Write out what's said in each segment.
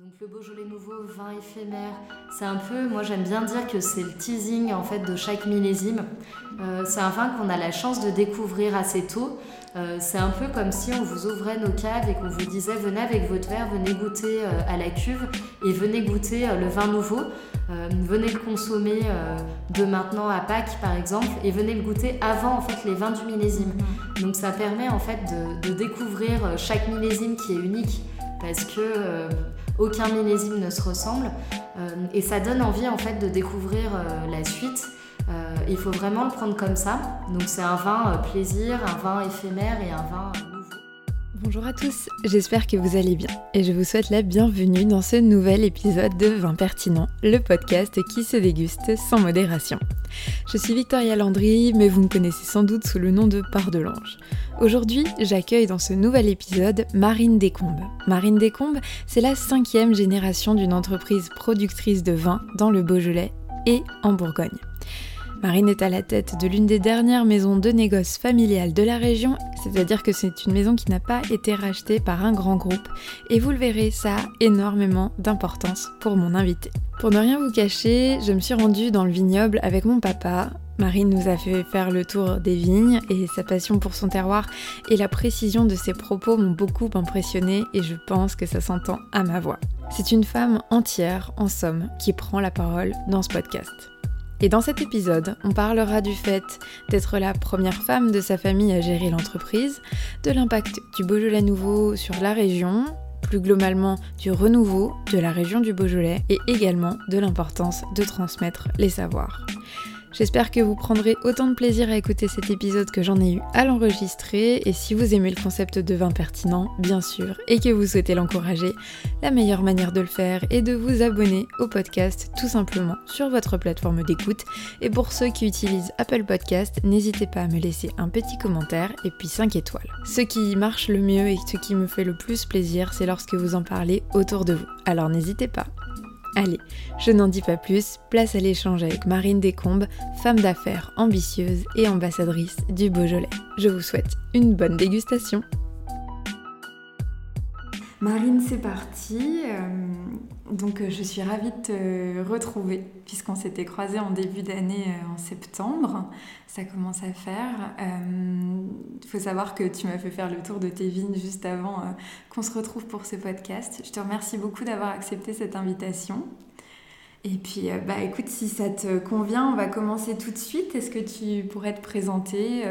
Donc le Beaujolais nouveau, vin éphémère, c'est un peu, moi j'aime bien dire que c'est le teasing en fait de chaque millésime. Euh, c'est un vin qu'on a la chance de découvrir assez tôt. Euh, c'est un peu comme si on vous ouvrait nos caves et qu'on vous disait venez avec votre verre, venez goûter euh, à la cuve et venez goûter le vin nouveau. venez le consommer de maintenant à Pâques par exemple et venez le goûter avant en fait les vins du millésime. Donc ça permet en fait de, de découvrir chaque millésime qui est unique parce que aucun millésime ne se ressemble. Euh, et ça donne envie en fait de découvrir euh, la suite. Euh, il faut vraiment le prendre comme ça. Donc c'est un vin plaisir, un vin éphémère et un vin Bonjour à tous, j'espère que vous allez bien et je vous souhaite la bienvenue dans ce nouvel épisode de Vin Pertinent, le podcast qui se déguste sans modération. Je suis Victoria Landry, mais vous me connaissez sans doute sous le nom de Pardelange. Aujourd'hui, j'accueille dans ce nouvel épisode Marine Descombes. Marine Descombes, c'est la cinquième génération d'une entreprise productrice de vin dans le Beaujolais et en Bourgogne. Marine est à la tête de l'une des dernières maisons de négoce familiales de la région, c'est-à-dire que c'est une maison qui n'a pas été rachetée par un grand groupe, et vous le verrez, ça a énormément d'importance pour mon invité. Pour ne rien vous cacher, je me suis rendue dans le vignoble avec mon papa. Marine nous a fait faire le tour des vignes et sa passion pour son terroir et la précision de ses propos m'ont beaucoup impressionné et je pense que ça s'entend à ma voix. C'est une femme entière, en somme, qui prend la parole dans ce podcast. Et dans cet épisode, on parlera du fait d'être la première femme de sa famille à gérer l'entreprise, de l'impact du Beaujolais nouveau sur la région, plus globalement du renouveau de la région du Beaujolais et également de l'importance de transmettre les savoirs. J'espère que vous prendrez autant de plaisir à écouter cet épisode que j'en ai eu à l'enregistrer et si vous aimez le concept de vin pertinent, bien sûr, et que vous souhaitez l'encourager, la meilleure manière de le faire est de vous abonner au podcast tout simplement sur votre plateforme d'écoute et pour ceux qui utilisent Apple Podcast, n'hésitez pas à me laisser un petit commentaire et puis 5 étoiles. Ce qui marche le mieux et ce qui me fait le plus plaisir, c'est lorsque vous en parlez autour de vous. Alors n'hésitez pas. Allez, je n'en dis pas plus, place à l'échange avec Marine Descombes, femme d'affaires ambitieuse et ambassadrice du Beaujolais. Je vous souhaite une bonne dégustation. Marine, c'est parti. Euh, donc, euh, je suis ravie de te retrouver, puisqu'on s'était croisés en début d'année euh, en septembre. Ça commence à faire. Il faut savoir que tu m'as fait faire le tour de tes vignes juste avant qu'on se retrouve pour ce podcast. Je te remercie beaucoup d'avoir accepté cette invitation. Et puis, bah, écoute, si ça te convient, on va commencer tout de suite. Est-ce que tu pourrais te présenter,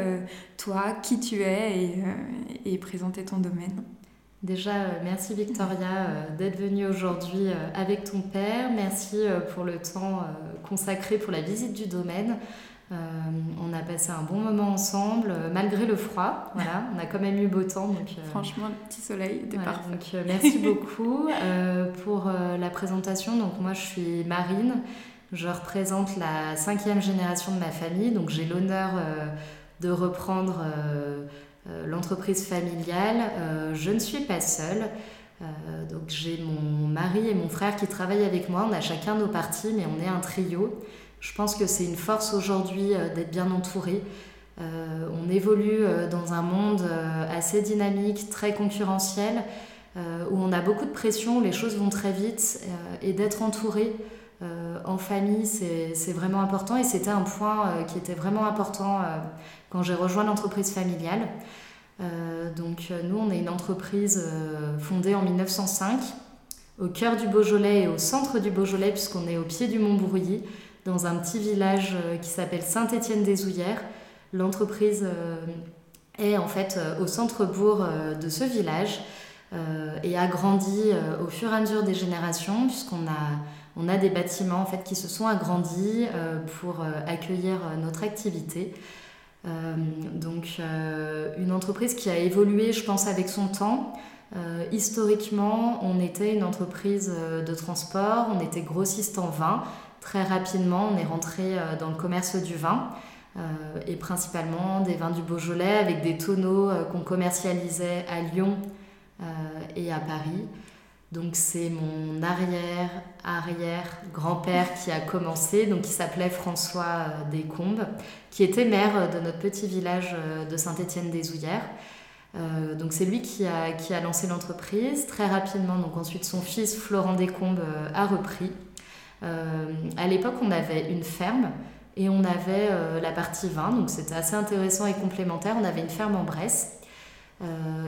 toi, qui tu es et présenter ton domaine? Déjà, euh, merci Victoria euh, d'être venue aujourd'hui euh, avec ton père. Merci pour le temps consacré pour la visite du domaine. on a passé un bon moment ensemble, malgré le froid. Voilà, on a quand même eu beau temps. Donc, Franchement, le petit soleil était parfait. Donc, merci beaucoup pour la présentation. Donc, moi, je suis Marine. Je représente la cinquième génération de ma famille. Donc, j'ai l'honneur de reprendre l'entreprise familiale, euh, je ne suis pas seule. Euh, donc j'ai mon mari et mon frère qui travaillent avec moi. On a chacun nos parties, mais on est un trio. Je pense que c'est une force aujourd'hui d'être bien entouré. on évolue dans un monde assez dynamique, très concurrentiel, où on a beaucoup de pression, où les choses vont très vite, et d'être entouré en famille, c'est vraiment important. Et c'était un point qui était vraiment important quand j'ai rejoint l'entreprise familiale. Euh, donc euh, nous, on est une entreprise euh, fondée en 1905 au cœur du Beaujolais et au centre du Beaujolais puisqu'on est au pied du Mont Brouilly dans un petit village qui s'appelle Saint-Étienne-des-Ouillères. L'entreprise est en fait au centre-bourg de ce village et a grandi au fur et à mesure des générations puisqu'on a, on a des bâtiments en fait qui se sont agrandis pour accueillir notre activité. Euh, donc euh, une entreprise qui a évolué, je pense, avec son temps. Euh, historiquement, on était une entreprise de transport, on était grossiste en vin. Très rapidement, on est rentré dans le commerce du vin. et principalement des vins du Beaujolais avec des tonneaux qu'on commercialisait à Lyon et à Paris. Donc c'est mon arrière arrière grand-père qui a commencé, donc qui s'appelait François euh, Descombes, qui était maire de notre petit village euh, de Saint-Étienne-des-Ouillères. donc c'est lui qui a, qui a lancé l'entreprise très rapidement. Donc ensuite son fils Florent Descombes a repris. à l'époque on avait une ferme et on avait la partie vin, donc c'était assez intéressant et complémentaire. On avait une ferme en Bresse.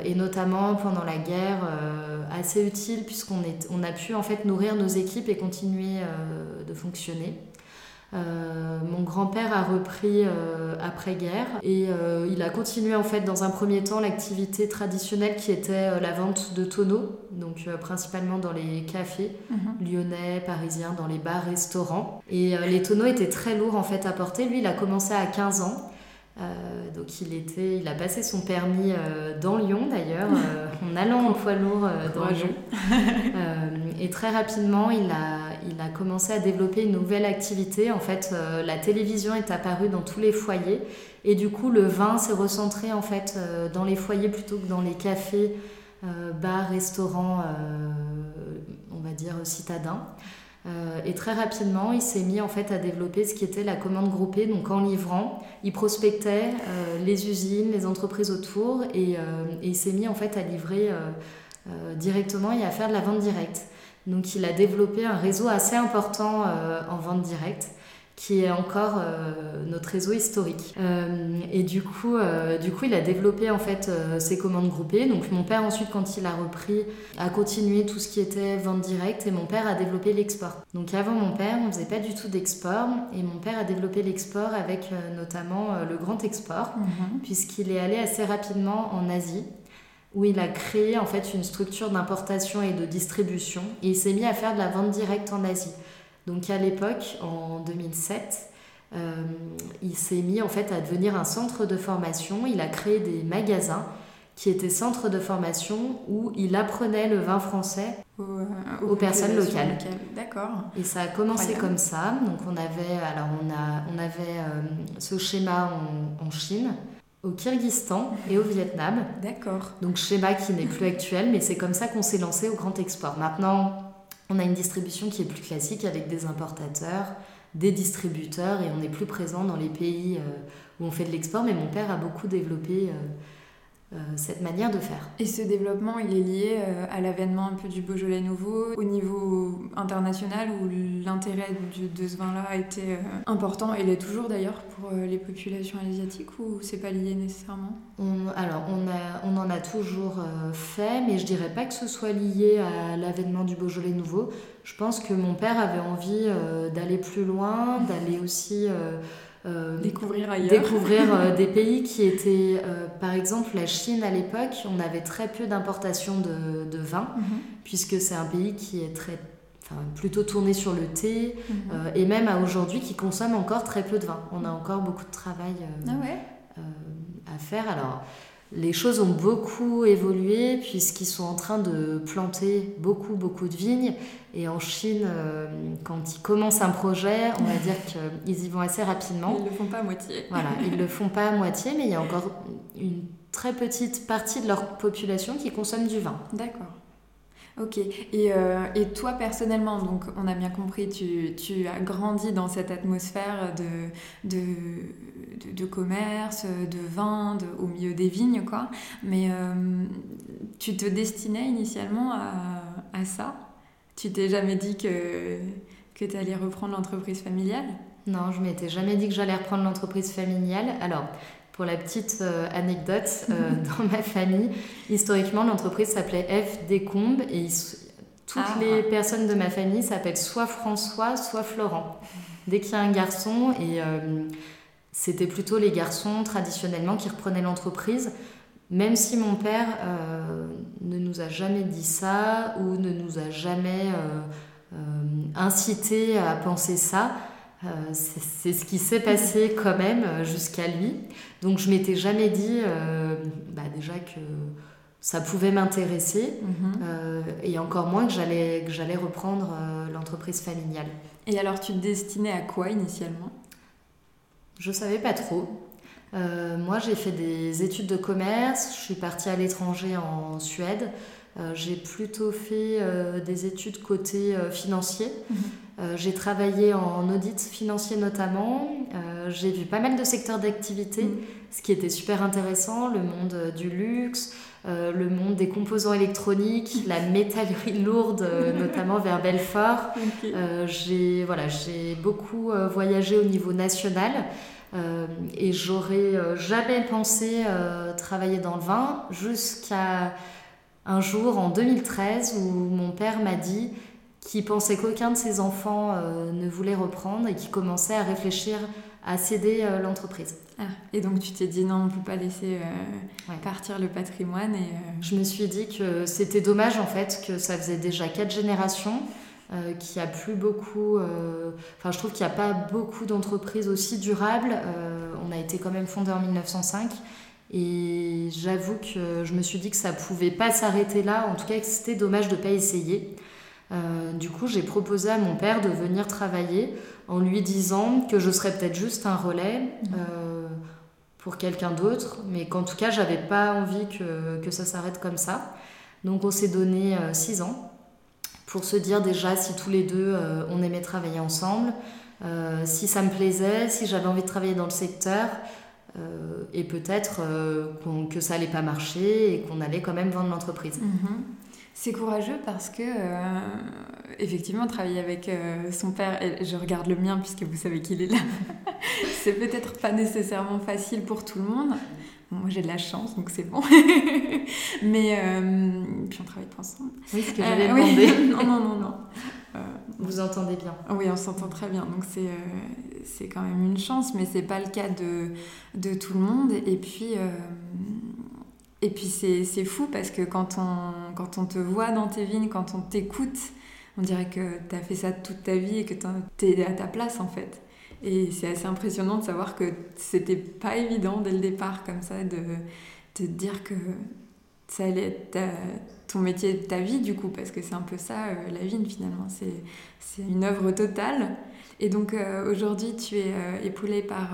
Et notamment pendant la guerre, assez utile puisqu'on on a pu en fait nourrir nos équipes et continuer de fonctionner. Euh, mon grand-père a repris euh, après-guerre et euh, il a continué en fait dans un premier temps l'activité traditionnelle qui était la vente de tonneaux, donc principalement dans les cafés mhm. lyonnais, parisiens, dans les bars, restaurants. Et les tonneaux étaient très lourds en fait à porter. Lui, il a commencé à 15 ans. Donc il, était, il a passé son permis dans Lyon d'ailleurs, en allant en poids lourd dans Lyon. et très rapidement, il a, il a commencé à développer une nouvelle activité. En fait, euh, la télévision est apparue dans tous les foyers et du coup, le vin s'est recentré en fait euh, dans les foyers plutôt que dans les cafés, euh, bars, restaurants, on va dire citadins. Et très rapidement, il s'est mis en fait à développer ce qui était la commande groupée. Donc en livrant, il prospectait les usines, les entreprises autour, et, et il s'est mis en fait à livrer directement et à faire de la vente directe. Donc il a développé un réseau assez important euh, en vente directe qui est encore euh, notre réseau historique. Euh, et du coup, du coup, il a développé en fait ses commandes groupées. Donc mon père ensuite, quand il a repris, a continué tout ce qui était vente directe et mon père a développé l'export. Donc avant mon père, on faisait pas du tout d'export et mon père a développé l'export avec notamment le grand export mhm. puisqu'il est allé assez rapidement en Asie où il a créé en fait une structure d'importation et de distribution et il s'est mis à faire de la vente directe en Asie. Donc à l'époque, en 2007, euh, il s'est mis en fait à devenir un centre de formation. Il a créé des magasins qui étaient centres de formation où il apprenait le vin français aux, euh, personnes locales. D'accord. Et ça a commencé comme ça. Donc on avait alors on a on avait euh, ce schéma en, en Chine au Kyrgyzstan et au Vietnam. D'accord. Donc schéma qui n'est plus actuel, mais c'est comme ça qu'on s'est lancé au grand export. Maintenant, on a une distribution qui est plus classique avec des importateurs, des distributeurs et on est plus présent dans les pays euh, où on fait de l'export. Mais mon père a beaucoup développé euh, cette manière de faire. Et ce développement, il est lié euh, à l'avènement un peu du Beaujolais nouveau au niveau international où l'intérêt de ce vin-là a été euh, important et l'est toujours d'ailleurs pour les populations asiatiques ou c'est pas lié nécessairement? Alors on, a, on en a toujours fait, mais je dirais pas que ce soit lié à l'avènement du Beaujolais nouveau. Je pense que mon père avait envie d'aller plus loin, d'aller aussi euh, découvrir ailleurs. Découvrir euh, des pays qui étaient, euh, par exemple, la Chine à l'époque, on avait très peu d'importation de, de, vin, mhm. puisque c'est un pays qui est très, enfin, plutôt tourné sur le thé, mhm. et même à aujourd'hui, qui consomme encore très peu de vin. On a encore beaucoup de travail ah ouais? à faire. Alors, les choses ont beaucoup évolué puisqu'ils sont en train de planter beaucoup, beaucoup de vignes. Et en Chine, euh, quand ils commencent un projet, on va dire qu'ils y vont assez rapidement. Ils ne le font pas à moitié. Voilà, ils ne le font pas à moitié, mais il y a encore une très petite partie de leur population qui consomme du vin. D'accord. Ok. Et, euh, et, toi personnellement, donc on a bien compris, tu, tu as grandi dans cette atmosphère de, de, de, commerce, de vin, au milieu des vignes, quoi. Mais euh, tu te destinais initialement à, à ça? Tu t'es jamais dit que, que tu allais reprendre l'entreprise familiale? Non, je m'étais jamais dit que j'allais reprendre l'entreprise familiale. Alors, pour la petite euh, anecdote, euh, dans ma famille, historiquement, l'entreprise s'appelait F Descombes et toutes ah. les personnes de ma famille s'appellent soit François, soit Florent. Dès qu'il y a un garçon, et euh, c'était plutôt les garçons traditionnellement qui reprenaient l'entreprise, même si mon père ne nous a jamais dit ça ou ne nous a jamais incité à penser ça. Euh, c'est ce qui s'est passé quand même euh, jusqu'à lui. Donc je m'étais jamais dit euh, bah déjà que ça pouvait m'intéresser mhm. et encore moins que j'allais que j'allais reprendre l'entreprise familiale. Et alors tu te destinais à quoi initialement? Je savais pas trop. moi j'ai fait des études de commerce, je suis partie à l'étranger en Suède. j'ai plutôt fait des études côté financier. Mhm. J'ai travaillé en audit financier notamment. j'ai vu pas mal de secteurs d'activité, mhm. ce qui était super intéressant, le monde du luxe, euh, le monde des composants électroniques, la métallerie lourde, euh, notamment vers Belfort. Euh, j'ai voilà, beaucoup voyagé au niveau national et j'aurais jamais pensé travailler dans le vin jusqu'à un jour en 2013 où mon père m'a dit qu'il pensait qu'aucun de ses enfants ne voulait reprendre et qu'il commençait à réfléchir à céder l'entreprise. Ah, et donc tu t'es dit non, on ne peut pas laisser euh, partir le patrimoine. Et, euh, Je me suis dit que c'était dommage en fait, que ça faisait déjà quatre générations, euh, qu'il n'y a plus beaucoup. Enfin, je trouve qu'il n'y a pas beaucoup d'entreprises aussi durables. on a été quand même fondé en 1905. Et j'avoue que je me suis dit que ça pouvait pas s'arrêter là, en tout cas que c'était dommage de ne pas essayer. Du coup, j'ai proposé à mon père de venir travailler en lui disant que je serais peut-être juste un relais. Mmh pour quelqu'un d'autre, mais qu'en tout cas, j'avais pas envie que, que ça s'arrête comme ça. Donc, on s'est donné euh, six ans pour se dire déjà si tous les deux euh, on aimait travailler ensemble, euh, si ça me plaisait, si j'avais envie de travailler dans le secteur, et peut-être que ça allait pas marcher et qu'on allait quand même vendre l'entreprise. Mhm. C'est courageux parce que, euh, effectivement, travailler avec euh, son père, et je regarde le mien puisque vous savez qu'il est là, c'est peut-être pas nécessairement facile pour tout le monde. moi, j'ai de la chance, donc c'est bon. Mais, euh, puis on travaille ensemble. Oui, ce que j'avais demandé. non, non, non, non. vous entendez bien Oui, on s'entend très bien. Donc c'est c'est quand même une chance, mais c'est pas le cas de, de tout le monde. Et puis et puis c'est fou parce que quand on, quand on te voit dans tes vignes, quand on t'écoute, on dirait que tu as fait ça toute ta vie et que tu es à ta place en fait. Et c'est assez impressionnant de savoir que c'était pas évident dès le départ comme ça de, te dire que ça allait être ton métier de ta vie du coup, parce que c'est un peu ça euh, la vigne finalement, c'est une œuvre totale. Et donc euh, aujourd'hui tu es euh, époulée par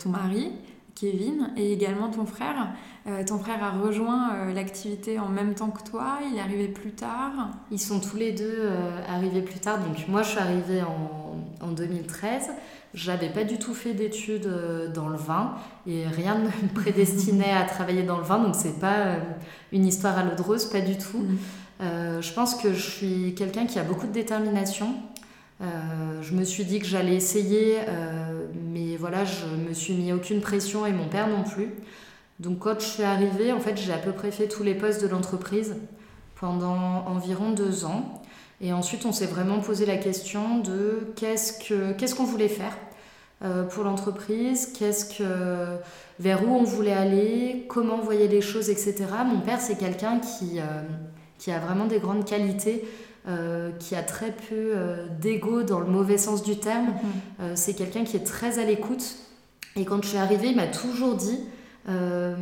ton mari, Kevin, et également ton frère. Euh, ton frère a rejoint euh, l'activité en même temps que toi, il est arrivé plus tard Ils sont tous les deux euh, arrivés plus tard. Donc moi je suis arrivée en, en 2013. J'avais pas du tout fait d'études dans le vin et rien ne me prédestinait à travailler dans le vin. Donc c'est pas une histoire à l'eau de rose, pas du tout. Mm. je pense que je suis quelqu'un qui a beaucoup de détermination. Je me suis dit que j'allais essayer, mais voilà, je me suis mis aucune pression et mon père non plus. Donc quand je suis arrivée, en fait, j'ai à peu près fait tous les postes de l'entreprise pendant environ deux ans. Et ensuite, on s'est vraiment posé la question de qu'est-ce qu'on voulait faire euh, pour l'entreprise, qu'est-ce que vers où on voulait aller, comment on voyait les choses, etc. Mon père, c'est quelqu'un euh, qui a vraiment des grandes qualités. Euh, qui a très peu d'ego dans le mauvais sens du terme. Mm-hmm. c'est quelqu'un qui est très à l'écoute. Et quand je suis arrivée, il m'a toujours dit euh,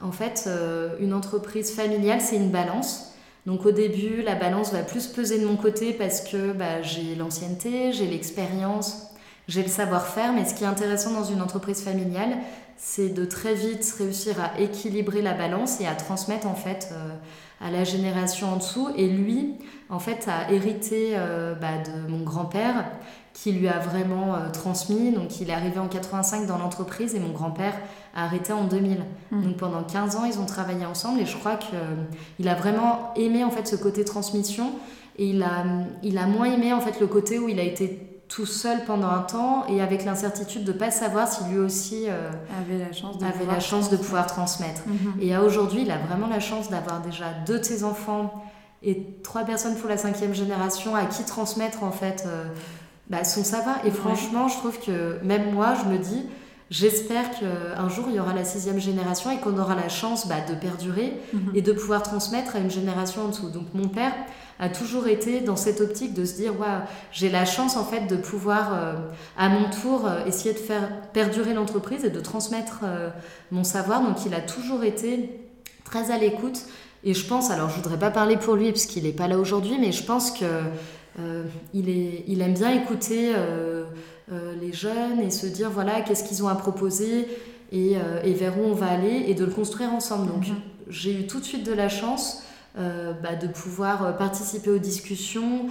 en fait, euh, une entreprise familiale, c'est une balance. Donc au début, la balance va plus peser de mon côté parce que bah, j'ai l'ancienneté, j'ai l'expérience, j'ai le savoir-faire. Mais ce qui est intéressant dans une entreprise familiale, c'est de très vite réussir à équilibrer la balance et à transmettre en fait euh, à la génération en dessous. Et lui, en fait, a hérité bah, de mon grand-père qui lui a vraiment transmis. Donc il est arrivé en 85 dans l'entreprise et mon grand-père arrêté en 2000. Hmm. Donc pendant 15 ans, ils ont travaillé ensemble et je crois qu'il a vraiment aimé en fait ce côté transmission et il a, il a moins aimé en fait le côté où il a été tout seul pendant un temps et avec l'incertitude de ne pas savoir si lui aussi euh, avait la chance de, avait pouvoir, la chance de pouvoir transmettre. Mhm. Et à aujourd'hui, il a vraiment la chance d'avoir déjà deux de ses enfants et trois personnes pour la cinquième génération à qui transmettre en fait euh, bah, son savoir. Et franchement, je trouve que même moi, je me dis, J'espère qu'un jour, il y aura la sixième génération et qu'on aura la chance bah, de perdurer mhm. et de pouvoir transmettre à une génération en dessous. Donc mon père a toujours été dans cette optique de se dire, waouh, j'ai la chance en fait de pouvoir euh, à mon tour euh, essayer de faire perdurer l'entreprise et de transmettre euh, mon savoir. Donc il a toujours été très à l'écoute. Et je pense, alors je voudrais pas parler pour lui parce qu'il n'est pas là aujourd'hui, mais je pense que il, est, il aime bien écouter les jeunes et se dire voilà qu'est-ce qu'ils ont à proposer et, et, vers où on va aller et de le construire ensemble. Donc mhm. j'ai eu tout de suite de la chance bah, de pouvoir participer aux discussions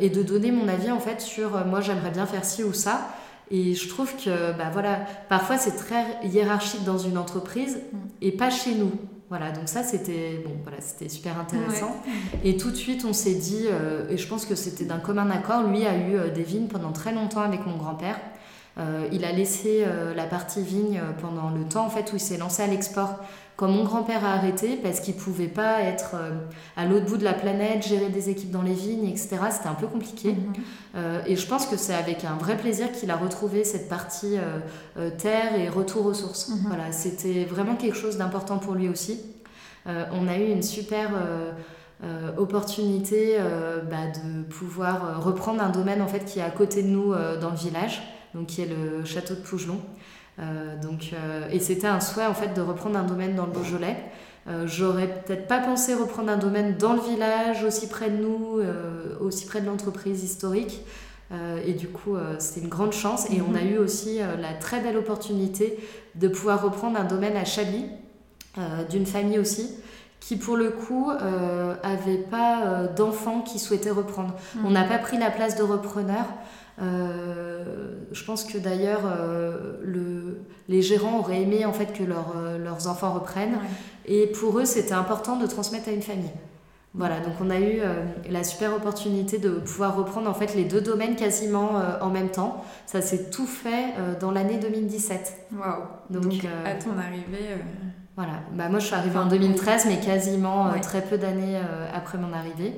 et de donner mon avis en fait sur moi j'aimerais bien faire ci ou ça. Et je trouve que bah, voilà, parfois c'est très hiérarchique dans une entreprise mm. et pas chez nous. Voilà, donc ça c'était bon, voilà, c'était super intéressant. Et tout de suite on s'est dit, et je pense que c'était d'un commun accord, lui a eu des vignes pendant très longtemps avec mon grand-père. Euh, il a laissé euh, la partie vigne pendant le temps en fait où il s'est lancé à l'export. Quand mon grand-père a arrêté parce qu'il pouvait pas être euh, à l'autre bout de la planète, gérer des équipes dans les vignes, etc. C'était un peu compliqué. Mhm. et je pense que c'est avec un vrai plaisir qu'il a retrouvé cette partie terre et retour aux sources. Mhm. Voilà, c'était vraiment quelque chose d'important pour lui aussi. on a eu une super opportunité bah, de pouvoir reprendre un domaine en fait qui est à côté de nous dans le village donc qui est le château de Pougelon. Euh, donc, euh, et c'était un souhait en fait de reprendre un domaine dans le Beaujolais. Euh, j'aurais peut-être pas pensé reprendre un domaine dans le village, aussi près de nous, aussi près de l'entreprise historique. et du coup, c'était une grande chance. Et on a mhm. eu aussi la très belle opportunité de pouvoir reprendre un domaine à Chablis, d'une famille aussi, qui pour le coup avait pas d'enfants qui souhaitaient reprendre. Mhm. On n'a pas pris la place de repreneur. Euh, je pense que d'ailleurs, euh, le, les gérants auraient aimé en fait que euh, leurs enfants reprennent. Et pour eux, c'était important de transmettre à une famille. Voilà, donc on a eu la super opportunité de pouvoir reprendre en fait les deux domaines quasiment en même temps. Ça s'est tout fait dans l'année 2017. Waouh Donc, à ton arrivée. Voilà, bah, moi je suis arrivée en 2013, mais quasiment très peu d'années après mon arrivée.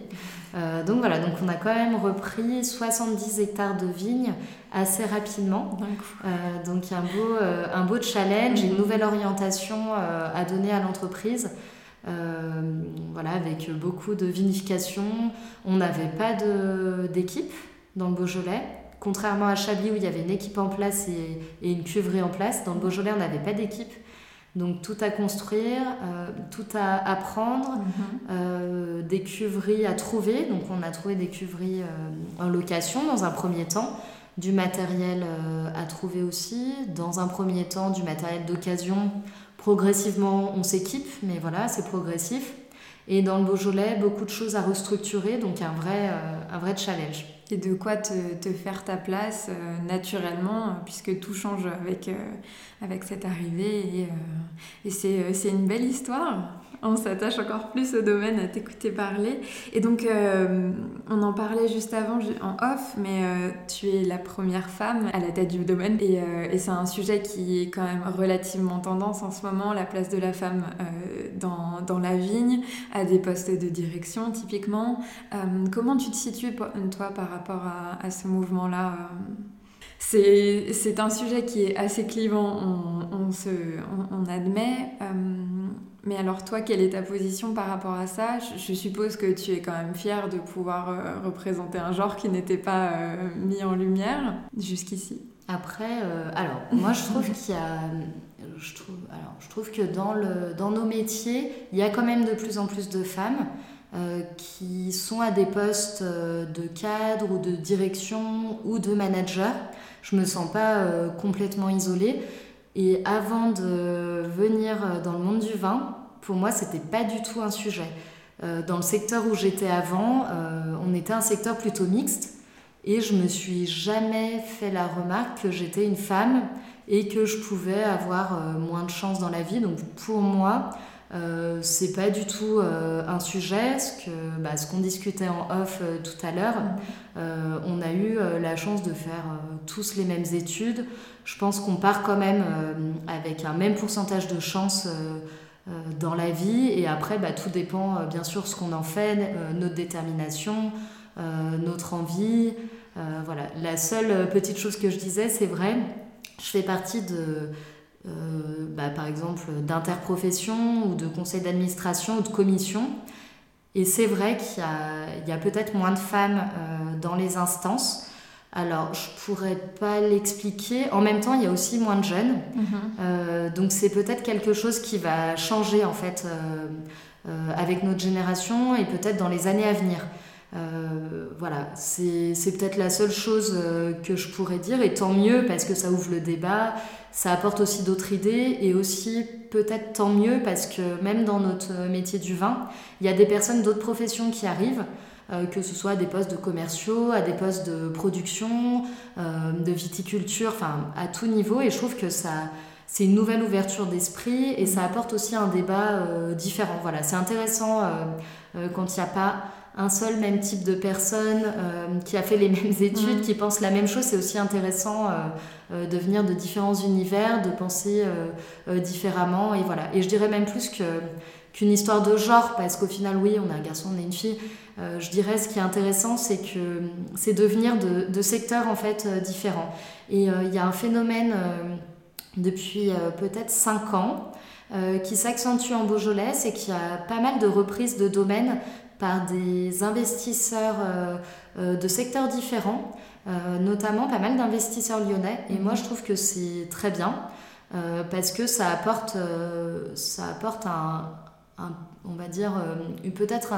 Euh, donc voilà, donc on a quand même repris 70 hectares de vignes assez rapidement. Euh, donc il y a un beau, euh, un beau challenge, une nouvelle orientation à donner à l'entreprise. voilà, avec beaucoup de vinification. On n'avait pas d'équipe dans le Beaujolais. Contrairement à Chablis où il y avait une équipe en place et, et une cuverie en place, dans le Beaujolais on n'avait pas d'équipe. Donc tout à construire, euh, tout à apprendre, mhm. euh, des cuveries à trouver. Donc on a trouvé des cuveries euh, en location dans un premier temps, du matériel à trouver aussi, dans un premier temps du matériel d'occasion. Progressivement on s'équipe, mais voilà, c'est progressif. Et dans le Beaujolais, beaucoup de choses à restructurer, donc un vrai, un vrai challenge et de quoi te, te faire ta place euh, naturellement, puisque tout change avec, euh, avec cette arrivée. Et, euh, et c'est une belle histoire on s'attache encore plus au domaine à t'écouter parler. Et donc, euh, on en parlait juste avant en off, mais euh, tu es la première femme à la tête du domaine. Euh, et, c'est un sujet qui est quand même relativement tendance en ce moment, la place de la femme dans, dans, la vigne, à des postes de direction typiquement. comment tu te situes, toi, par rapport à, ce mouvement-là c'est un sujet qui est assez clivant, on, se, on, on admet. Mais alors toi, quelle est ta position par rapport à ça? Je, suppose que tu es quand même fière de pouvoir euh, représenter un genre qui n'était pas euh, mis en lumière jusqu'ici. Après, euh, alors moi je trouve qu'il y a, je trouve, alors je trouve que dans le, dans nos métiers, il y a quand même de plus en plus de femmes qui sont à des postes de cadre ou de direction ou de manager. Je me sens pas complètement isolée. Et avant de venir dans le monde du vin, pour moi, c'était pas du tout un sujet. Euh, dans le secteur où j'étais avant, euh, on était un secteur plutôt mixte et je me suis jamais fait la remarque que j'étais une femme et que je pouvais avoir euh, moins de chance dans la vie. Donc pour moi, c'est pas du tout un sujet. Bah, ce qu'on discutait en off tout à l'heure, on a eu la chance de faire tous les mêmes études. Je pense qu'on part quand même avec un même pourcentage de chance dans la vie. Et après, bah, tout dépend euh, bien sûr ce qu'on en fait, euh, notre détermination, notre envie. voilà. La seule petite chose que je disais, c'est vrai, je fais partie de, bah, par exemple, d'interprofession ou de conseil d'administration ou de commission. Et c'est vrai qu'il y a peut-être moins de femmes dans les instances. Alors, je pourrais pas l'expliquer. En même temps, il y a aussi moins de jeunes. Mhm. Euh, donc, c'est peut-être quelque chose qui va changer, en fait, euh, euh, avec notre génération et peut-être dans les années à venir. voilà, c'est peut-être la seule chose que je pourrais dire. Et tant mieux, parce que ça ouvre le débat. ça apporte aussi d'autres idées et aussi peut-être tant mieux parce que même dans notre métier du vin, il y a des personnes d'autres professions qui arrivent. Euh, que ce soit à des postes de commerciaux, à des postes de production, euh, de viticulture, enfin à tout niveau. Et je trouve que ça, c'est une nouvelle ouverture d'esprit et ça apporte aussi un débat euh, différent. Voilà, c'est intéressant quand il n'y a pas un seul même type de personne qui a fait les mêmes études, mm. qui pense la même chose. C'est aussi intéressant de venir de différents univers, de penser différemment. Et voilà. Et je dirais même plus que qu'une histoire de genre, parce qu'au final, oui, on a un garçon, on a une fille. Euh, je dirais ce qui est intéressant, c'est que c'est de venir de, secteurs en fait euh, différents. Et euh, il y a un phénomène depuis peut-être 5 ans qui s'accentue en Beaujolais, c'est qu'il y a pas mal de reprises de domaines par des investisseurs de secteurs différents, notamment pas mal d'investisseurs lyonnais. Et moi, je trouve que c'est très bien. parce que ça apporte, ça apporte un, on va dire, euh, peut-être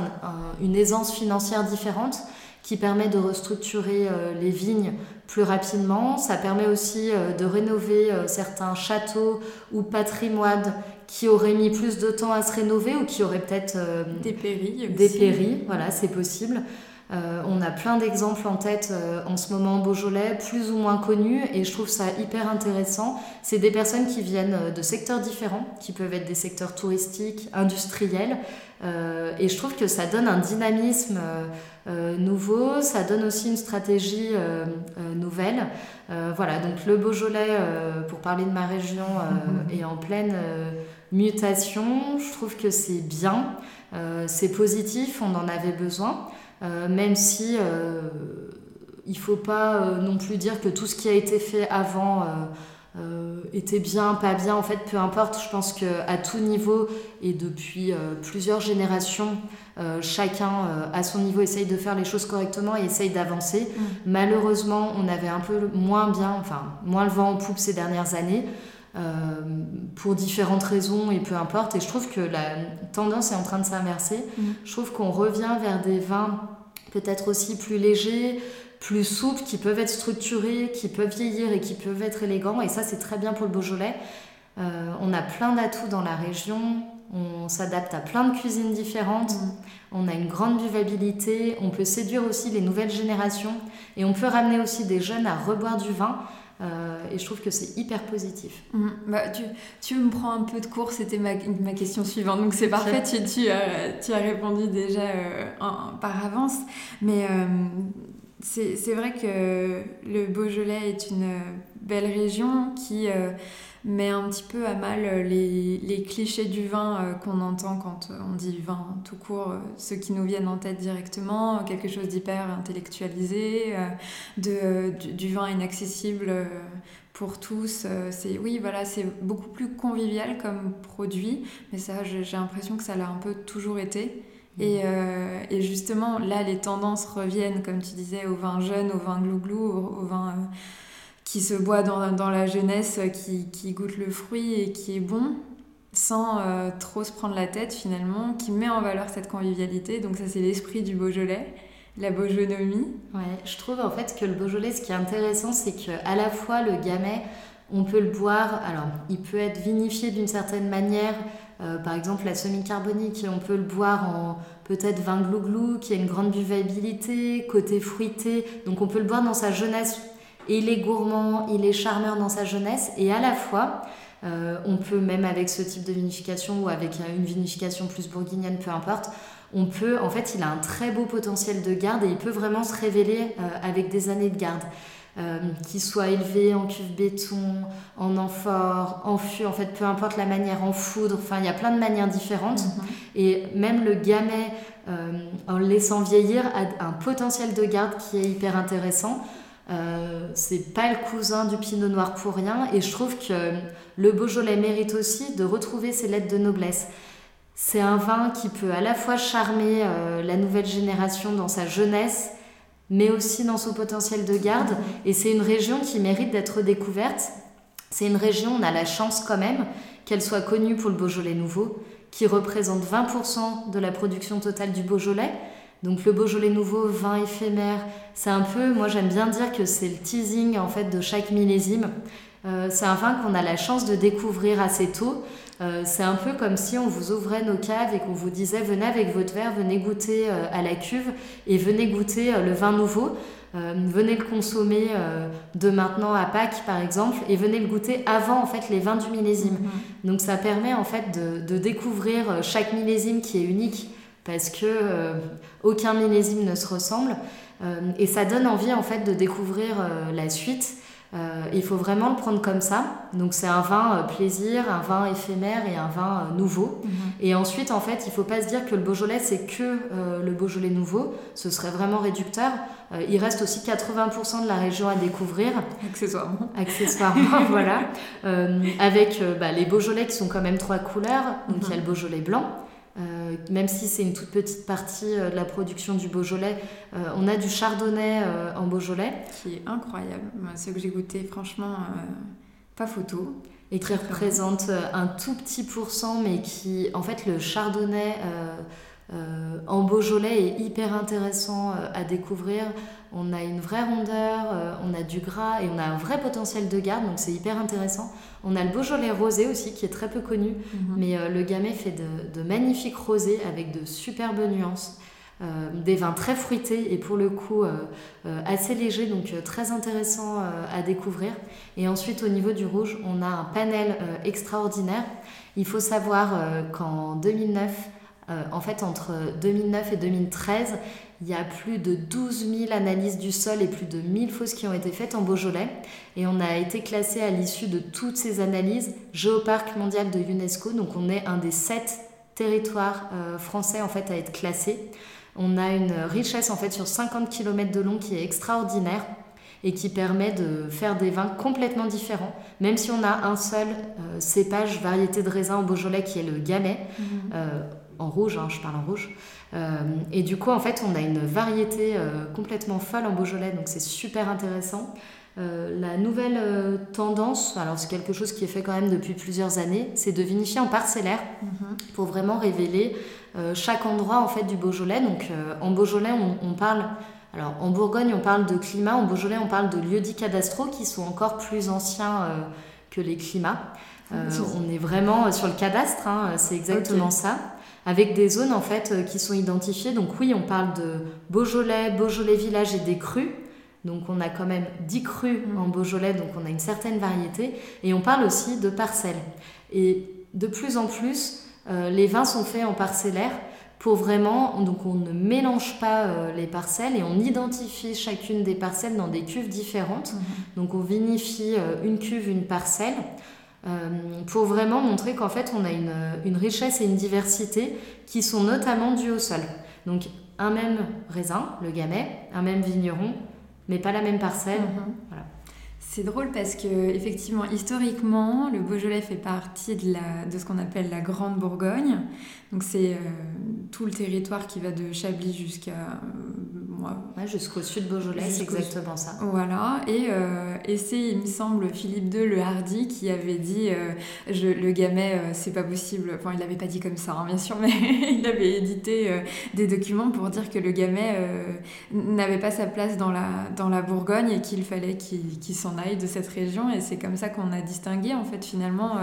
une aisance financière différente qui permet de restructurer euh, les vignes plus rapidement. Ça permet aussi euh, de rénover certains châteaux ou patrimoines qui auraient mis plus de temps à se rénover ou qui auraient peut-être dépéri. Dépéri, voilà, c'est possible. Euh, on a plein d'exemples en tête euh, en ce moment en Beaujolais, plus ou moins connus, et je trouve ça hyper intéressant. C'est des personnes qui viennent euh, de secteurs différents, qui peuvent être des secteurs touristiques, industriels, et je trouve que ça donne un dynamisme nouveau, ça donne aussi une stratégie nouvelle. voilà, donc le Beaujolais, pour parler de ma région, est en pleine mutation. Je trouve que c'est bien, c'est positif, on en avait besoin. Euh, même si euh, il faut pas euh, non plus dire que tout ce qui a été fait avant était bien, pas bien. En fait, peu importe. Je pense qu'à tout niveau et depuis plusieurs générations, chacun à son niveau essaye de faire les choses correctement et essaye d'avancer. Mm. Malheureusement, on avait un peu moins bien, enfin moins le vent en poupe ces dernières années. Pour différentes raisons et peu importe. Et je trouve que la tendance est en train de s'inverser. Mm. Je trouve qu'on revient vers des vins peut-être aussi plus légers, plus souples, qui peuvent être structurés, qui peuvent vieillir et qui peuvent être élégants. Et ça, c'est très bien pour le Beaujolais. Euh, on a plein d'atouts dans la région. On s'adapte à plein de cuisines différentes. Mm. On a une grande buvabilité. On peut séduire aussi les nouvelles générations. Et on peut ramener aussi des jeunes à reboire du vin. Euh, et je trouve que c'est hyper positif. Mm. Bah, tu, tu, me prends un peu de cours, c'était ma, ma, question suivante. Donc c'est parfait, tu, tu, as, tu, as, répondu déjà euh, par avance. Mais euh, c'est vrai que le Beaujolais est une belle région qui met un petit peu à mal les, les clichés du vin euh, qu'on entend quand euh, on dit vin tout court, euh, ceux qui nous viennent en tête directement, quelque chose d'hyper intellectualisé, de, du, vin inaccessible pour tous. C'est oui, voilà, c'est beaucoup plus convivial comme produit, mais ça, j'ai l'impression que ça l'a un peu toujours été. Mmh. Et, et, justement, là, les tendances reviennent, comme tu disais, au vin jeune, au vin glouglou, au, au vin qui se boit dans, dans la jeunesse, qui, qui, goûte le fruit et qui est bon, sans euh, trop se prendre la tête finalement, qui met en valeur cette convivialité. Donc ça c'est l'esprit du Beaujolais, la Beaujonomie. Ouais, je trouve en fait que le Beaujolais, ce qui est intéressant, c'est qu'à la fois le gamay, on peut le boire, alors il peut être vinifié d'une certaine manière, euh, par exemple la semi-carbonique, on peut le boire en peut-être vin glouglou qui a une grande buvabilité, côté fruité, donc on peut le boire dans sa jeunesse il est gourmand, il est charmeur dans sa jeunesse, et à la fois, euh, on peut même avec ce type de vinification ou avec une vinification plus bourguignonne, peu importe, on peut, en fait, il a un très beau potentiel de garde et il peut vraiment se révéler euh, avec des années de garde. Euh, qu'il soit élevé en cuve béton, en amphore, en fût, en fait, peu importe la manière, en foudre, enfin, il y a plein de manières différentes. Mhm. Et même le gamay, en le laissant vieillir, a un potentiel de garde qui est hyper intéressant. Euh, c'est pas le cousin du pinot noir pour rien et je trouve que le Beaujolais mérite aussi de retrouver ses lettres de noblesse. C'est un vin qui peut à la fois charmer euh, la nouvelle génération dans sa jeunesse, mais aussi dans son potentiel de garde. Et c'est une région qui mérite d'être découverte. C'est une région, on a la chance quand même qu'elle soit connue pour le Beaujolais nouveau, qui représente 20% de la production totale du Beaujolais. Donc le Beaujolais nouveau, vin éphémère, c'est un peu, moi j'aime bien dire que c'est le teasing en fait de chaque millésime. c'est un vin qu'on a la chance de découvrir assez tôt. c'est un peu comme si on vous ouvrait nos caves et qu'on vous disait venez avec votre verre, venez goûter à la cuve et venez goûter le vin nouveau. venez le consommer de maintenant à Pâques par exemple et venez le goûter avant en fait les vins du millésime. Mm-hmm. Donc ça permet en fait de, de, découvrir chaque millésime qui est unique parce que aucun millésime ne se ressemble. Euh, et ça donne envie en fait de découvrir euh, la suite. Euh, il faut vraiment le prendre comme ça. Donc c'est un vin plaisir, un vin éphémère et un vin nouveau. Mhm. Et ensuite, en fait, il faut pas se dire que le Beaujolais, c'est que le Beaujolais nouveau. Ce serait vraiment réducteur. il reste aussi 80% de la région à découvrir. Accessoirement. Accessoirement, voilà. avec bah, les Beaujolais qui sont quand même trois couleurs. Donc il y a le Beaujolais blanc, euh, même si c'est une toute petite partie euh, de la production du Beaujolais, euh, on a du Chardonnay en Beaujolais. Qui est incroyable. Ce que j'ai goûté, franchement, pas photo. Et qui représente un tout petit pourcent, mais qui, en fait, le Chardonnay en Beaujolais est hyper intéressant à découvrir on a une vraie rondeur, euh, on a du gras et on a un vrai potentiel de garde, donc c'est hyper intéressant. On a le Beaujolais rosé aussi qui est très peu connu, mhm. mais euh, le Gamay fait de, magnifiques rosés avec de superbes nuances. Euh, des vins très fruités et pour le coup assez légers, donc très intéressant à découvrir. Et ensuite, au niveau du rouge, on a un panel extraordinaire. Il faut savoir qu'en 2009, en fait, entre 2009 et 2013, il y a plus de 12 000 analyses du sol et plus de 1000 fosses qui ont été faites en Beaujolais. Et on a été classé à l'issue de toutes ces analyses Géoparc mondial de UNESCO. Donc on est un des sept territoires euh, français en fait à être classé. On a une richesse en fait sur 50 km de long qui est extraordinaire et qui permet de faire des vins complètement différents. Même si on a un seul euh, cépage, variété de raisin en Beaujolais qui est le Gamay, mmh. euh, en rouge, hein, je parle en rouge. Euh, et du coup, en fait, on a une variété euh, complètement folle en Beaujolais, donc c'est super intéressant. Euh, la nouvelle tendance, alors c'est quelque chose qui est fait quand même depuis plusieurs années, c'est de vinifier en parcellaire mhm. pour vraiment révéler chaque endroit en fait du Beaujolais. Donc en Beaujolais, on, parle, alors en Bourgogne, on parle de climat, en Beaujolais, on parle de lieux dits cadastraux qui sont encore plus anciens que les climats. on est vraiment sur le cadastre, hein, c'est exactement ça avec des zones en fait euh, qui sont identifiées. Donc oui, on parle de Beaujolais, Beaujolais village et des crus. Donc on a quand même 10 crus mm. en Beaujolais, donc on a une certaine variété. Et on parle aussi de parcelles. Et de plus en plus, euh, les vins sont faits en parcellaire pour vraiment, donc on ne mélange pas euh, les parcelles et on identifie chacune des parcelles dans des cuves différentes. Mm-hmm. Donc on vinifie une cuve, une parcelle. Euh, pour vraiment montrer qu'en fait on a une, une, richesse et une diversité qui sont notamment dues au sol. Donc un même raisin, le gamay, un même vigneron, mais pas la même parcelle. Mhm. Voilà. C'est drôle parce que effectivement historiquement le Beaujolais fait partie de, la, de ce qu'on appelle la Grande Bourgogne. Donc c'est euh, tout le territoire qui va de Chablis jusqu'à Ouais, jusqu'au sud Beaujolais, c'est exactement ça. Voilà, et, euh, et c'est, il me semble, Philippe II le Hardy qui avait dit euh, je, le Gamay, euh, c'est pas possible. Enfin, il l'avait pas dit comme ça, hein, bien sûr, mais il avait édité des documents pour dire que le Gamay n'avait pas sa place dans la, dans la Bourgogne et qu'il fallait qu'il, qu'il s'en de cette région. Et c'est comme ça qu'on a distingué, en fait, finalement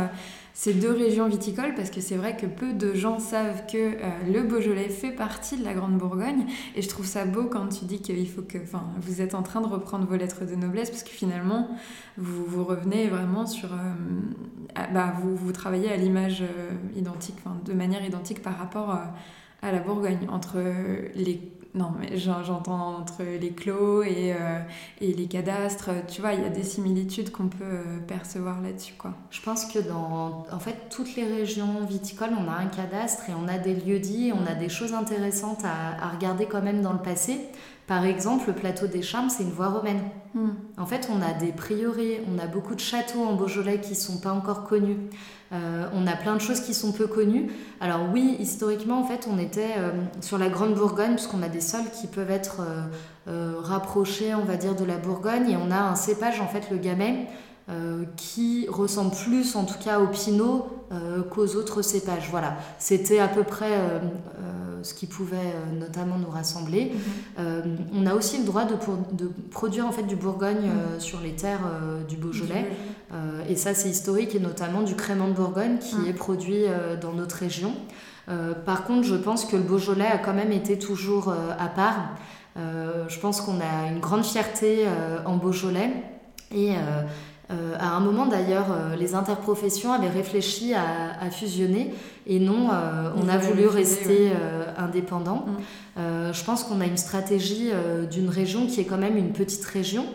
ces deux régions viticoles parce que c'est vrai que peu de gens savent que euh, le Beaujolais fait partie de la Grande Bourgogne et je trouve ça beau quand tu dis qu'il faut que vous êtes en train de reprendre vos lettres de noblesse parce que finalement vous, vous revenez vraiment sur euh, bah, vous, vous travaillez à l'image euh, identique de manière identique par rapport à la Bourgogne entre les non, mais j'entends entre les clos et, euh, et, les cadastres, tu vois, il y a des similitudes qu'on peut euh, percevoir là-dessus. Je pense que dans, en fait, toutes les régions viticoles, on a un cadastre et on a des lieux dits, on a des choses intéressantes à regarder quand même dans le passé. Par exemple, le plateau des Charmes, c'est une voie romaine. Hmm. En fait, on a des prieurés, on a beaucoup de châteaux en Beaujolais qui ne sont pas encore connus. Euh, on a plein de choses qui sont peu connues. Alors oui, historiquement, en fait, on était euh, sur la Grande Bourgogne, puisqu'on a des sols qui peuvent être euh, rapprochés, on va dire, de la Bourgogne. Et on a un cépage, en fait, le Gamay, qui ressemble plus, en tout cas, au Pinot qu'aux autres cépages. Voilà, c'était à peu près ce qui pouvait notamment nous rassembler. Mhm. on a aussi le droit de, de produire en fait du Bourgogne mhm. sur les terres du Beaujolais. et ça, c'est historique, et notamment du crément de Bourgogne qui mhm. est produit dans notre région. par contre, je pense que le Beaujolais a quand même été toujours à part. je pense qu'on a une grande fierté en Beaujolais. Et euh, à un moment d'ailleurs, euh, les interprofessions avaient réfléchi à, fusionner et non, euh, on a voulu rester indépendant. Mm. je pense qu'on a une stratégie d'une région qui est quand même une petite région,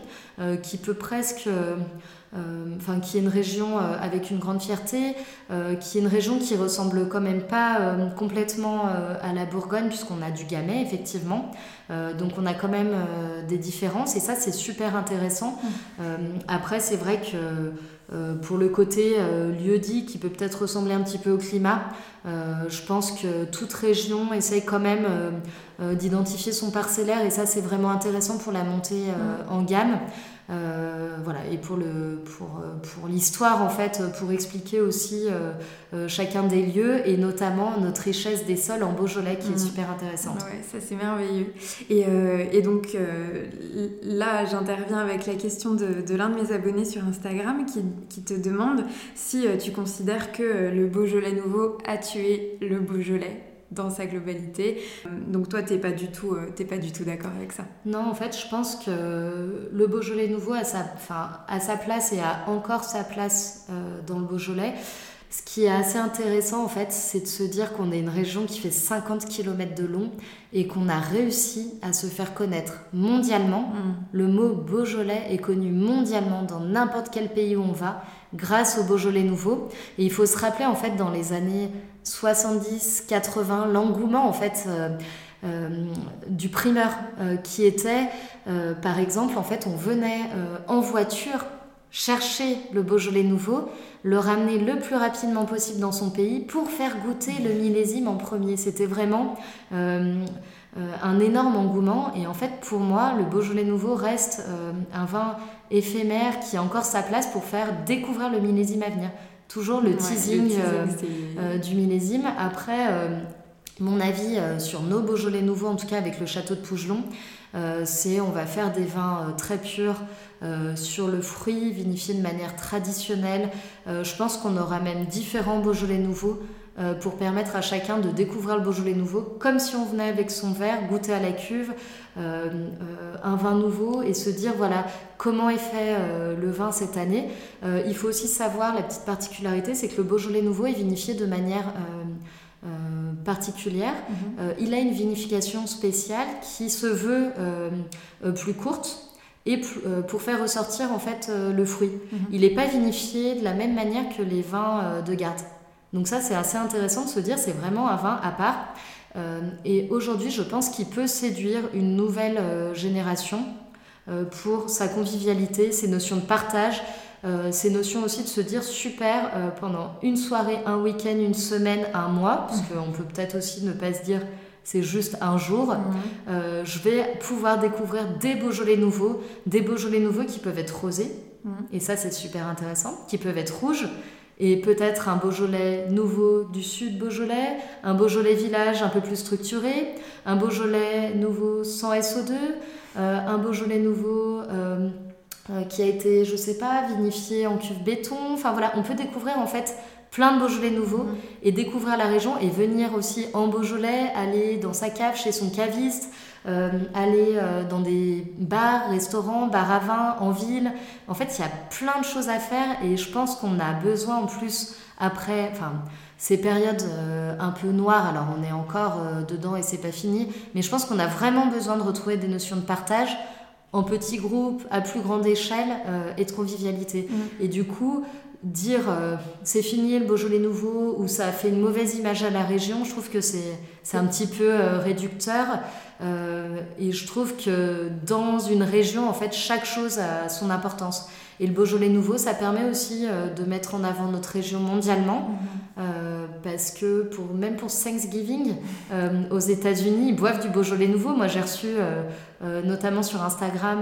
qui peut presque enfin qui est une région avec une grande fierté, qui est une région qui ressemble quand même pas complètement à la Bourgogne puisqu'on a du Gamay effectivement, euh, donc on a quand même euh, des différences et ça c'est super intéressant. Mm. Euh, après c'est vrai que pour le côté lieu dit qui peut peut-être ressembler un petit peu au climat, je pense que toute région essaye quand même d'identifier son parcellaire et ça c'est vraiment intéressant pour la montée mm. en gamme. Euh, voilà, et pour, le, pour, pour l'histoire, en fait, pour expliquer aussi euh, euh, chacun des lieux et notamment notre richesse des sols en Beaujolais qui est mm. super intéressante. Ouais, ça c'est merveilleux. Et, et donc là, j'interviens avec la question de, de l'un de mes abonnés sur Instagram qui, qui te demande si tu considères que le Beaujolais nouveau a tué le Beaujolais dans sa globalité. Donc toi, t'es pas du tout, euh, pas du tout d'accord avec ça. Non, en fait, je pense que le Beaujolais nouveau a sa, enfin, a sa place et a encore sa place euh, dans le Beaujolais. Ce qui est assez intéressant, en fait, c'est de se dire qu'on est une région qui fait 50 km de long et qu'on a réussi à se faire connaître mondialement. Mm. Le mot Beaujolais est connu mondialement dans n'importe quel pays où on va grâce au Beaujolais nouveau. Et il faut se rappeler, en fait, dans les années 70, 80, l'engouement en fait euh, euh, du primeur euh, qui était, par exemple, en fait, on venait en voiture chercher le Beaujolais nouveau, le ramener le plus rapidement possible dans son pays pour faire goûter le millésime en premier. C'était vraiment un énorme engouement. Et en fait, pour moi, le Beaujolais nouveau reste un vin éphémère qui a encore sa place pour faire découvrir le millésime à venir toujours le teasing, euh, euh, du millésime. Après, euh, mon avis sur nos Beaujolais nouveaux, en tout cas avec le château de Pougelon, c'est on va faire des vins très purs sur le fruit, vinifiés de manière traditionnelle. je pense qu'on aura même différents Beaujolais nouveaux pour permettre à chacun de découvrir le Beaujolais nouveau, comme si on venait avec son verre, goûter à la cuve, un vin nouveau et se dire voilà comment est fait euh, le vin cette année. Euh, il faut aussi savoir, la petite particularité, c'est que le Beaujolais nouveau est vinifié de manière euh, particulière. Mhm. il a une vinification spéciale qui se veut plus courte et pour faire ressortir en fait le fruit. Mhm. Il n'est pas vinifié de la même manière que les vins de garde. Donc ça c'est assez intéressant de se dire c'est vraiment un vin à part. et aujourd'hui je pense qu'il peut séduire une nouvelle génération euh, pour sa convivialité, ses notions de partage, euh, ces notions aussi de se dire super euh, pendant une soirée, un week-end, une semaine, un mois, parce qu'on peut peut-être aussi ne pas se dire c'est juste un jour, mmh. je vais pouvoir découvrir des Beaujolais nouveaux, des Beaujolais nouveaux qui peuvent être rosés, mmh. et ça c'est super intéressant, qui peuvent être rouges, et peut-être un Beaujolais nouveau du sud Beaujolais, un Beaujolais village un peu plus structuré, un Beaujolais nouveau sans SO2, euh, un Beaujolais nouveau euh, euh, qui a été, je sais pas, vinifié en cuve béton. Enfin voilà, on peut découvrir en fait plein de Beaujolais nouveaux mhm. et découvrir la région et venir aussi en Beaujolais, aller dans sa cave chez son caviste, aller dans des bars, restaurants, bars à vin en ville. En fait, il y a plein de choses à faire et je pense qu'on a besoin en plus après, enfin, ces périodes euh, un peu noires, alors on est encore euh, dedans et c'est pas fini, mais je pense qu'on a vraiment besoin de retrouver des notions de partage en petits groupes, à plus grande échelle euh, et de convivialité. Mm. Et du coup, dire c'est fini le Beaujolais nouveau ou ça a fait une mauvaise image à la région, je trouve que c'est un petit peu réducteur. et je trouve que dans une région, en fait, chaque chose a son importance. Et le Beaujolais nouveau, ça permet aussi de mettre en avant notre région mondialement. Mhm. parce que pour, même pour Thanksgiving, aux États-Unis, ils boivent du Beaujolais nouveau. Moi, j'ai reçu notamment sur Instagram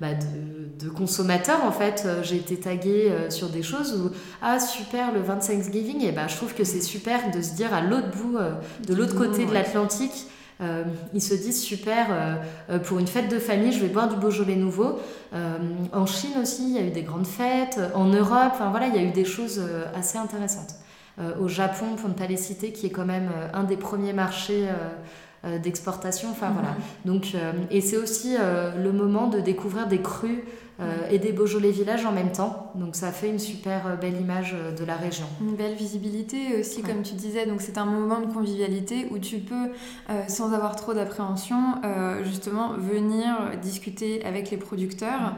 bah, de, de, consommateurs, en fait, j'ai été taguée sur des choses où, ah super, le 25 Thanksgiving, et ben, je trouve que c'est super de se dire à l'autre bout, de l'autre côté de l'Atlantique, euh, ils se disent super, euh, euh, pour une fête de famille, je vais boire du Beaujolais nouveau. en Chine aussi, il y a eu des grandes fêtes. En Europe, enfin voilà, il y a eu des choses assez intéressantes. au Japon, pour ne pas les citer, qui est quand même un des premiers marchés d'exportation. Enfin voilà. Mhm. Donc, et c'est aussi le moment de découvrir des crus euh, et des Beaujolais villages en même temps. Donc ça fait une super euh, belle image euh, de la région. Une belle visibilité aussi, comme tu disais. Donc c'est un moment de convivialité où tu peux, sans avoir trop d'appréhension, justement venir discuter avec les producteurs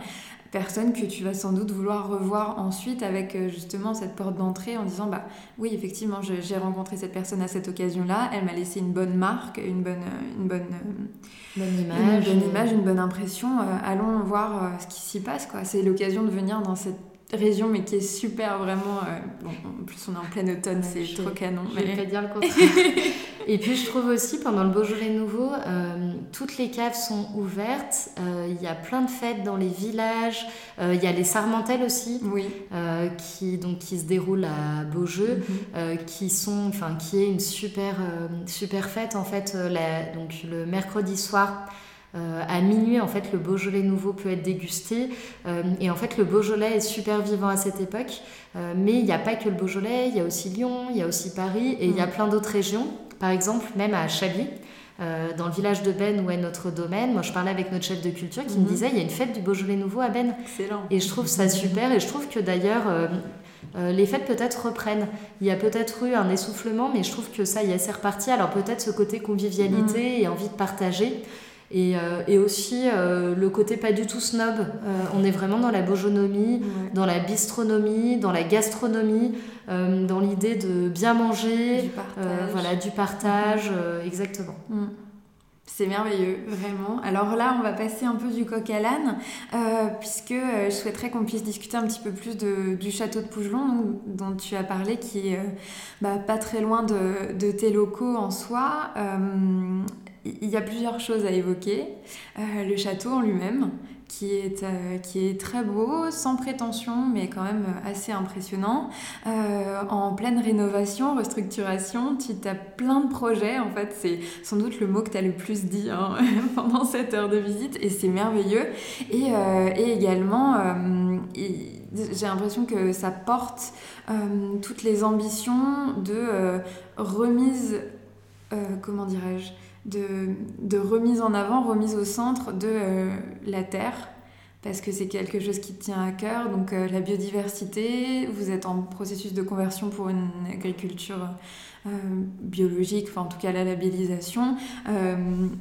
personne que tu vas sans doute vouloir revoir ensuite avec euh, justement cette porte d'entrée en disant bah oui effectivement j'ai rencontré cette personne à cette occasion-là, elle m'a laissé une bonne marque, une bonne une bonne, euh, bonne image, une bonne image, une bonne impression. Euh, allons voir ce qui s'y passe quoi. C'est l'occasion de venir dans cette région mais qui est super vraiment bon, en plus on est en plein automne c'est trop canon je vais pas dire le contraire Et puis je trouve aussi pendant le Beaujolais nouveau, euh, toutes les caves sont ouvertes. Euh, il y a plein de fêtes dans les villages. Euh, il y a les Sarmentelles aussi, oui. qui donc qui se déroulent à Beaujeu, mhm. qui sont, enfin qui est une super super fête en fait. donc le mercredi soir. À minuit, en fait, le Beaujolais nouveau peut être dégusté. et en fait, le Beaujolais est super vivant à cette époque. mais il n'y a pas que le Beaujolais, il y a aussi Lyon, il y a aussi Paris, et il y a mhm. plein d'autres régions. Par exemple, même à Chablis, euh, dans le village de Ben où est notre domaine, moi je parlais avec notre chef de culture qui me mhm. disait il y a une fête du Beaujolais nouveau à Ben. Excellent. Et je trouve ça super et je trouve que d'ailleurs euh, euh, les fêtes peut-être reprennent. Il y a peut-être eu un essoufflement, mais je trouve que ça y est, c'est reparti. Alors peut-être ce côté convivialité et envie de partager. Et, euh, et aussi euh, le côté pas du tout snob. Euh, on est vraiment dans la bojonomie, dans la bistronomie, dans la gastronomie, dans l'idée de bien manger, du partage, voilà, du partage exactement. Mm. C'est merveilleux, vraiment. Alors là, on va passer un peu du coq à l'âne, puisque je souhaiterais qu'on puisse discuter un petit peu plus de, du château de Pougelon, dont tu as parlé, qui est bah, pas très loin de, de, tes locaux en soi il y a plusieurs choses à évoquer. Euh, le château en lui-même, qui est, euh, qui est très beau, sans prétention, mais quand même assez impressionnant. Euh, en pleine rénovation, restructuration, tu as plein de projets. En fait, c'est sans doute le mot que tu as le plus dit hein, pendant cette heure de visite, et c'est merveilleux. Et, et également, j'ai l'impression que ça porte toutes les ambitions de remise, comment dirais-je, de, remise en avant, remise au centre de euh, la terre, parce que c'est quelque chose qui tient à cœur. Donc euh, la biodiversité, vous êtes en processus de conversion pour une agriculture euh, biologique, enfin en tout cas la labellisation.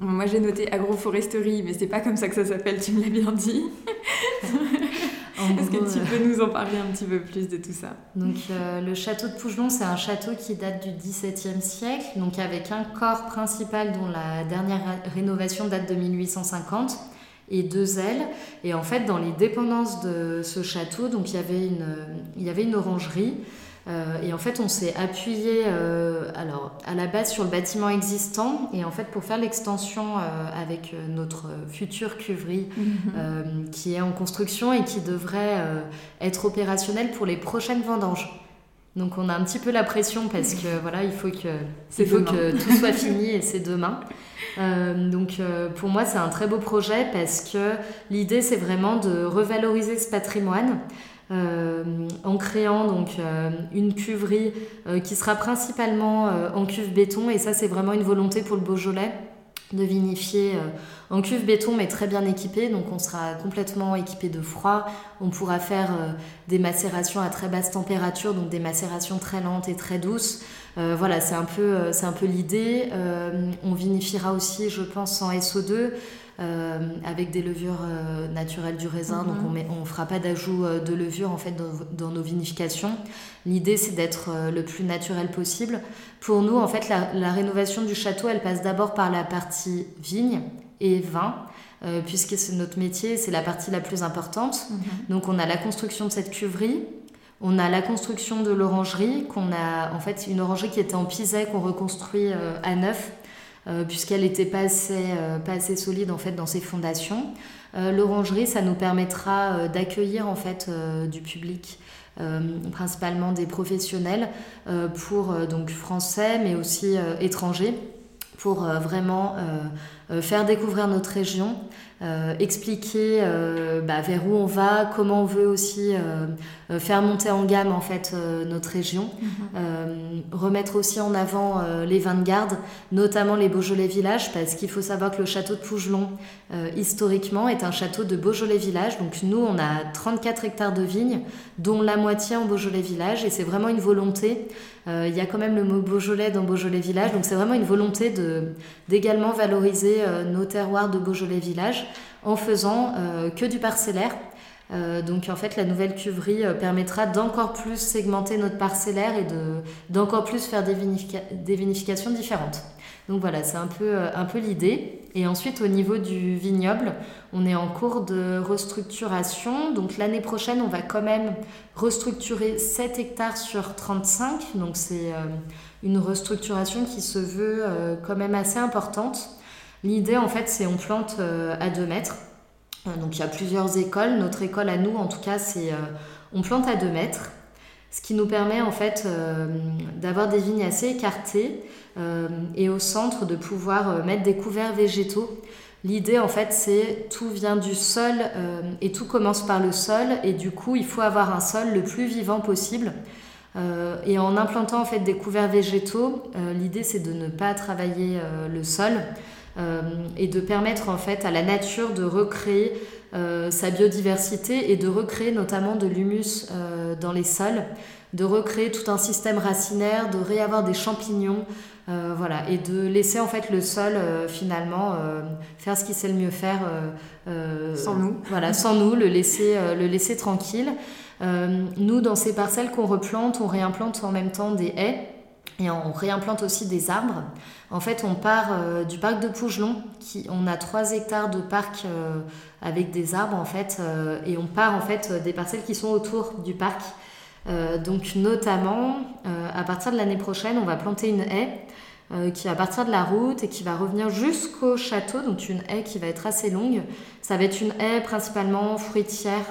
moi j'ai noté agroforesterie, mais c'est pas comme ça que ça s'appelle, tu me l'as bien dit. Est-ce que tu peux nous en parler un petit peu plus de tout ça? Donc, euh, le château de Pougelon, c'est un château qui date du XVIIe siècle, donc avec un corps principal dont la dernière rénovation date de 1850 et deux ailes. Et en fait, dans les dépendances de ce château, donc il y avait une, il y avait une orangerie. Euh, et en fait, on s'est appuyé euh, alors, à la base sur le bâtiment existant. Et en fait, pour faire l'extension euh, avec notre future cuverie mhm. qui est en construction et qui devrait être opérationnelle pour les prochaines vendanges. Donc on a un petit peu la pression parce que voilà, il faut que, il faut que tout soit fini et c'est demain. donc pour moi c'est un très beau projet parce que l'idée c'est vraiment de revaloriser ce patrimoine, en créant donc euh, une cuverie euh, qui sera principalement en cuve béton. Et ça c'est vraiment une volonté pour le Beaujolais de vinifier en cuve béton mais très bien équipé donc on sera complètement équipé de froid. On pourra faire des macérations à très basse température donc des macérations très lentes et très douces. Voilà c'est un peu c'est un peu l'idée. On vinifiera aussi je pense en SO2 euh, avec des levures euh, naturelles du raisin. Donc mhm. on ne fera pas d'ajout euh, de levure en fait dans, nos vinifications. L'idée c'est d'être le plus naturel possible. Pour nous en fait la, rénovation du château elle passe d'abord par la partie vigne et vin. puisque c'est notre métier, c'est la partie la plus importante. Mhm. Donc on a la construction de cette cuverie, on a la construction de l'orangerie, qu'on a en fait une orangerie qui était en pisé qu'on reconstruit à neuf, puisqu'elle n'était pas assez, pas assez solide en fait dans ses fondations. L'orangerie, ça nous permettra d'accueillir en fait du public euh, principalement des professionnels euh, pour euh, donc français mais aussi étrangers pour vraiment faire découvrir notre région euh, expliquer euh, bah, vers où on va, comment on veut aussi euh, faire monter en gamme en fait notre région, mhm. remettre aussi en avant les vins de garde, notamment les Beaujolais Village, parce qu'il faut savoir que le château de Pougelon historiquement est un château de Beaujolais Village. Donc nous on a 34 hectares de vignes, dont la moitié en Beaujolais Village, et c'est vraiment une volonté. Il y a quand même le mot Beaujolais dans Beaujolais Village, donc c'est vraiment une volonté d'également valoriser nos terroirs de Beaujolais Village en faisant euh, que du parcellaire. Euh, donc en fait, la nouvelle cuverie euh, permettra d'encore plus segmenter notre parcellaire et d'encore plus faire des, vinifications différentes. Donc voilà, c'est un peu, un peu l'idée. Et ensuite, au niveau du vignoble, on est en cours de restructuration. Donc l'année prochaine, on va quand même restructurer 7 hectares sur 35. Donc c'est une restructuration qui se veut quand même assez importante. L'idée, en fait, c'est on plante euh, à 2 mètres. Euh, donc il y a plusieurs écoles. Notre école à nous, en tout cas, c'est euh, on plante à 2 mètres. Ce qui nous permet en fait d'avoir des vignes assez écartées et au centre de pouvoir mettre des couverts végétaux. L'idée en fait c'est tout vient du sol et tout commence par le sol et du coup il faut avoir un sol le plus vivant possible. et en implantant en fait des couverts végétaux, l'idée c'est de ne pas travailler le sol, et de permettre en fait à la nature de recréer euh, sa biodiversité et de recréer notamment de l'humus euh, dans les sols, de recréer tout un système racinaire, de réavoir des champignons, voilà, et de laisser en fait le sol finalement faire ce qu'il sait le mieux faire sans nous. Voilà, sans nous, le laisser, le laisser tranquille. nous, dans ces parcelles qu'on replante, on réimplante en même temps des haies et on réimplante aussi des arbres. En fait, on part euh, du parc de Pougelon, qui, on a 3 hectares de parc euh, avec des arbres en fait, euh, et on part en fait des parcelles qui sont autour du parc. donc notamment, à partir de l'année prochaine, on va planter une haie qui va partir de la route et qui va revenir jusqu'au château, donc une haie qui va être assez longue. Ça va être une haie principalement fruitière,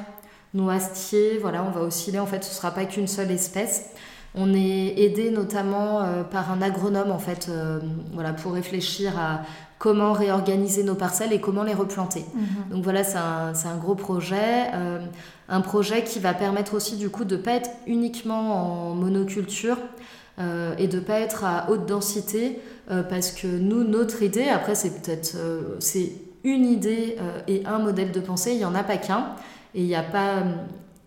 noisetier, voilà, on va osciller, en fait ce ne sera pas qu'une seule espèce. On est aidé notamment euh, par un agronome en fait, euh, voilà, pour réfléchir à comment réorganiser nos parcelles et comment les replanter. Mhm. Donc voilà, c'est un, gros projet. Euh, un projet qui va permettre aussi du coup de ne pas être uniquement en monoculture et de ne pas être à haute densité parce que nous, notre idée, après c'est peut-être c'est une idée et un modèle de pensée, il n'y en a pas qu'un. Et il n'y a pas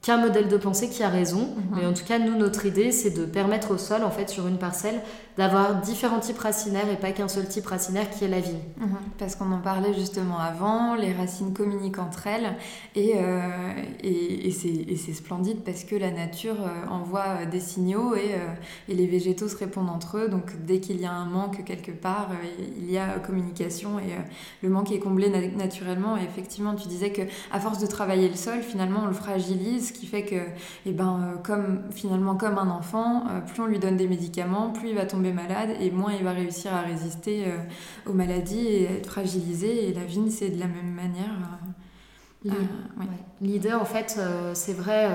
qu'un modèle de pensée qui a raison. Mhm. Mais en tout cas, nous, notre idée, c'est de permettre au sol, en fait, sur une parcelle, d'avoir différents types racinaires et pas qu'un seul type racinaire qui est la vigne. Mhm. Parce qu'on en parlait justement avant, les racines communiquent entre elles et, euh, et, c'est splendide parce que la nature euh, envoie des signaux et, euh, et, les végétaux se répondent entre eux. Donc dès qu'il y a un manque quelque part, il y a communication et le manque est comblé naturellement. Et effectivement, tu disais que à force de travailler le sol, finalement, on le fragilise, ce qui fait que, eh ben, comme, finalement, comme un enfant, plus on lui donne des médicaments, plus il va tomber malade et moins il va réussir à résister euh, aux maladies et être fragilisé. Et la vigne, c'est de la même manière. Euh, euh, l'idée, en fait, c'est vrai,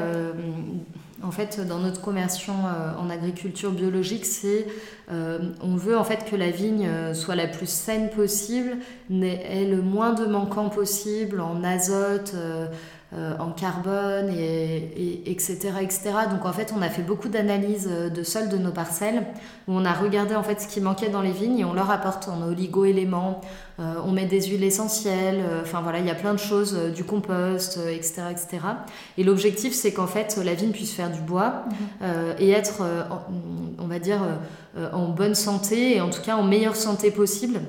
en fait, dans notre conversion en agriculture biologique, c'est on veut en fait que la vigne soit la plus saine possible, ait le moins de manquants possible en azote, euh, en carbone, et, etc., etc. Donc en fait, on a fait beaucoup d'analyses euh, de sol de nos parcelles, où on a regardé en fait ce qui manquait dans les vignes et on leur apporte en oligo-éléments, euh, on met des huiles essentielles, enfin voilà, il y a plein de choses, du compost, etc., etc. Et l'objectif, c'est qu'en fait, la vigne puisse faire du bois mhm. et être, on va dire, en bonne santé et en tout cas en meilleure santé possible.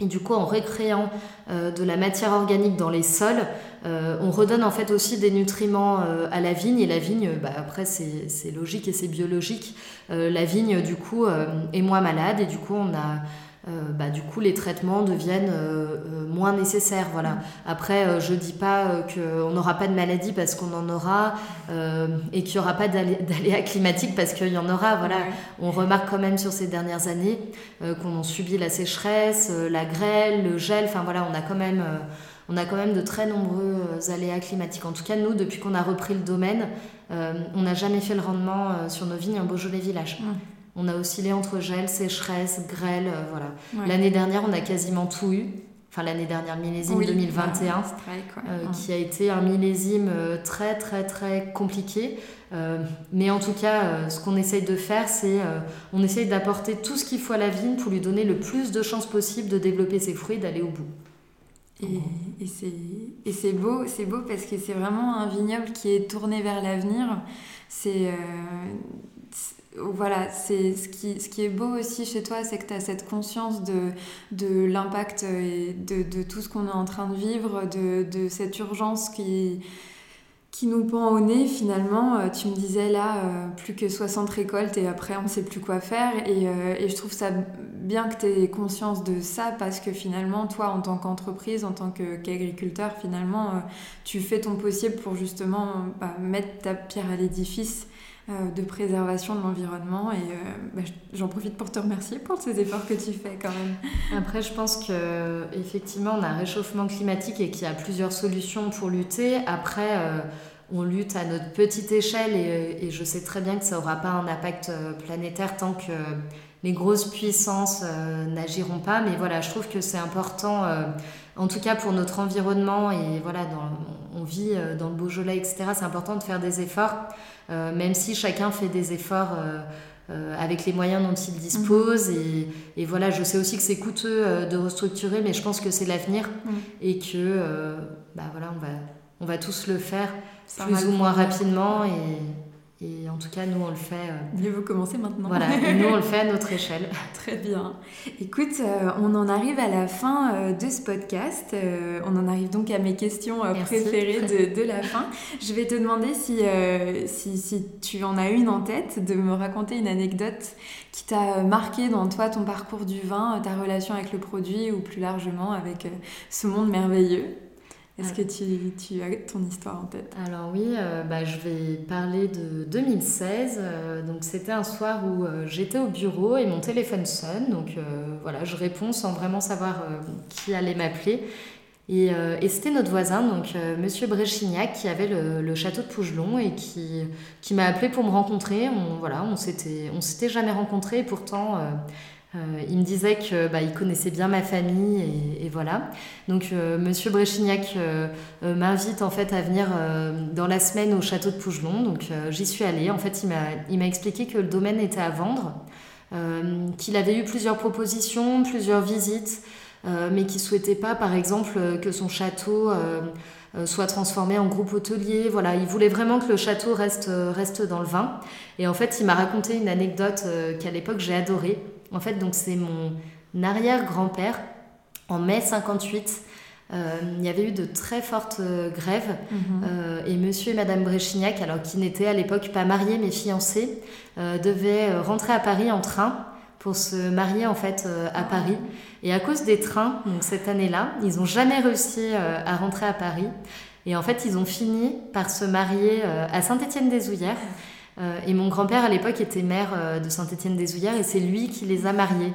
Et du coup, en récréant de la matière organique dans les sols, euh, on redonne en fait aussi des nutriments euh, à la vigne et la vigne, bah, après c'est logique et c'est biologique. Euh, la vigne du coup est moins malade et du coup on a bah, du coup, les traitements deviennent moins nécessaires. Voilà. Mm. Après, je dis pas qu'on n'aura pas de maladie parce qu'on en aura et qu'il n'y aura pas d'aléas climatiques parce qu'il y en aura. Voilà. On remarque quand même sur ces dernières années qu'on a subi la sécheresse, la grêle, le gel. Enfin voilà, on a quand même on a quand même de très nombreux aléas climatiques. En tout cas, nous, depuis qu'on a repris le domaine, on n'a jamais fait le rendement sur nos vignes en Beaujolais village. Mm. On a oscillé entre gel, sécheresse, grêle, euh, voilà. L'année dernière, on a quasiment tout eu. Enfin, l'année dernière, millésime 2021, euh, qui a été un millésime euh, très, très, très compliqué. mais en tout cas, ce qu'on essaye de faire, c'est on essaye d'apporter tout ce qu'il faut à la vigne pour lui donner le plus de chances possible de développer ses fruits, d'aller au bout. Et, et c'est beau, c'est beau parce que c'est vraiment un vignoble qui est tourné vers l'avenir. C'est voilà, c'est ce qui, ce qui est beau aussi chez toi, c'est que tu as cette conscience de, de l'impact et de, de, tout ce qu'on est en train de vivre, de, de, cette urgence qui, qui nous pend au nez finalement. Euh, tu me disais là, euh, plus que 60 récoltes et après on ne sait plus quoi faire. Et, euh, et je trouve ça bien que tu aies conscience de ça parce que finalement, toi en tant qu'entreprise, en tant qu'agriculteur, finalement, tu fais ton possible pour justement bah, mettre ta pierre à l'édifice de préservation de l'environnement. Et euh, bah, j'en profite pour te remercier pour ces efforts que tu fais quand même. Après, je pense que effectivement, on a un réchauffement climatique et qu'il y a plusieurs solutions pour lutter. Après, euh, on lutte à notre petite échelle et, je sais très bien que ça n'aura pas un impact planétaire tant que les grosses puissances n'agiront pas. Mais voilà, je trouve que c'est important, en tout cas pour notre environnement et voilà, dans, on vit dans le Beaujolais, etc. C'est important de faire des efforts. Euh, même si chacun fait des efforts euh, euh, avec les moyens dont il dispose. Mhm. Et, voilà, je sais aussi que c'est coûteux de restructurer, mais je pense que c'est l'avenir mhm. et que bah voilà, on, va, on va tous le faire plus ou moins rapidement. Et, et en tout cas, nous, on le fait. Euh, Mieux vous commencer maintenant. Voilà, et nous, on le fait à notre échelle. Très bien. Écoute, euh, on en arrive à la fin euh, de ce podcast. on en arrive donc à mes questions préférées de, de, la fin. Je vais te demander si, si, si, tu en as une en tête, de me raconter une anecdote qui t'a marqué dans toi, ton parcours du vin, ta relation avec le produit ou plus largement avec ce monde merveilleux. Est-ce que tu, tu, as ton histoire en tête? Alors oui, euh, bah, je vais parler de 2016. Euh, donc c'était un soir où euh, j'étais au bureau et mon téléphone sonne. Donc voilà, je réponds sans vraiment savoir qui allait m'appeler. Et, et c'était notre voisin, donc Monsieur Bréchignac, qui avait le, le, château de Pougelon et qui, qui m'a appelé pour me rencontrer. On, voilà, on s'était, on s'était jamais rencontrés. Pourtant, il me disait que bah, il connaissait bien ma famille et, voilà. Donc euh, Monsieur Bréchignac euh, m'invite en fait à venir dans la semaine au château de Pougelon. Donc j'y suis allée. En fait, il m'a expliqué que le domaine était à vendre, qu'il avait eu plusieurs propositions, plusieurs visites, mais qu'il souhaitait pas, par exemple, que son château soit transformé en groupe hôtelier. Voilà, il voulait vraiment que le château reste, reste dans le vin. Et en fait, il m'a raconté une anecdote qu'à l'époque j'ai adorée. En fait, donc c'est mon arrière-grand-père en mai 58. Euh, il y avait eu de très fortes euh, grèves mhm. euh, et monsieur et madame Bréchignac, alors qui n'étaient à l'époque pas mariés mais fiancés, devaient rentrer à Paris en train pour se marier en fait à Paris. Et à cause des trains, donc cette année-là, ils n'ont jamais réussi à rentrer à Paris. Et en fait, ils ont fini par se marier à Saint-Étienne-des-Ouillères. Euh, et mon grand-père, à l'époque, était maire euh, de Saint-Étienne-des-Ouillères et c'est lui qui les a mariés.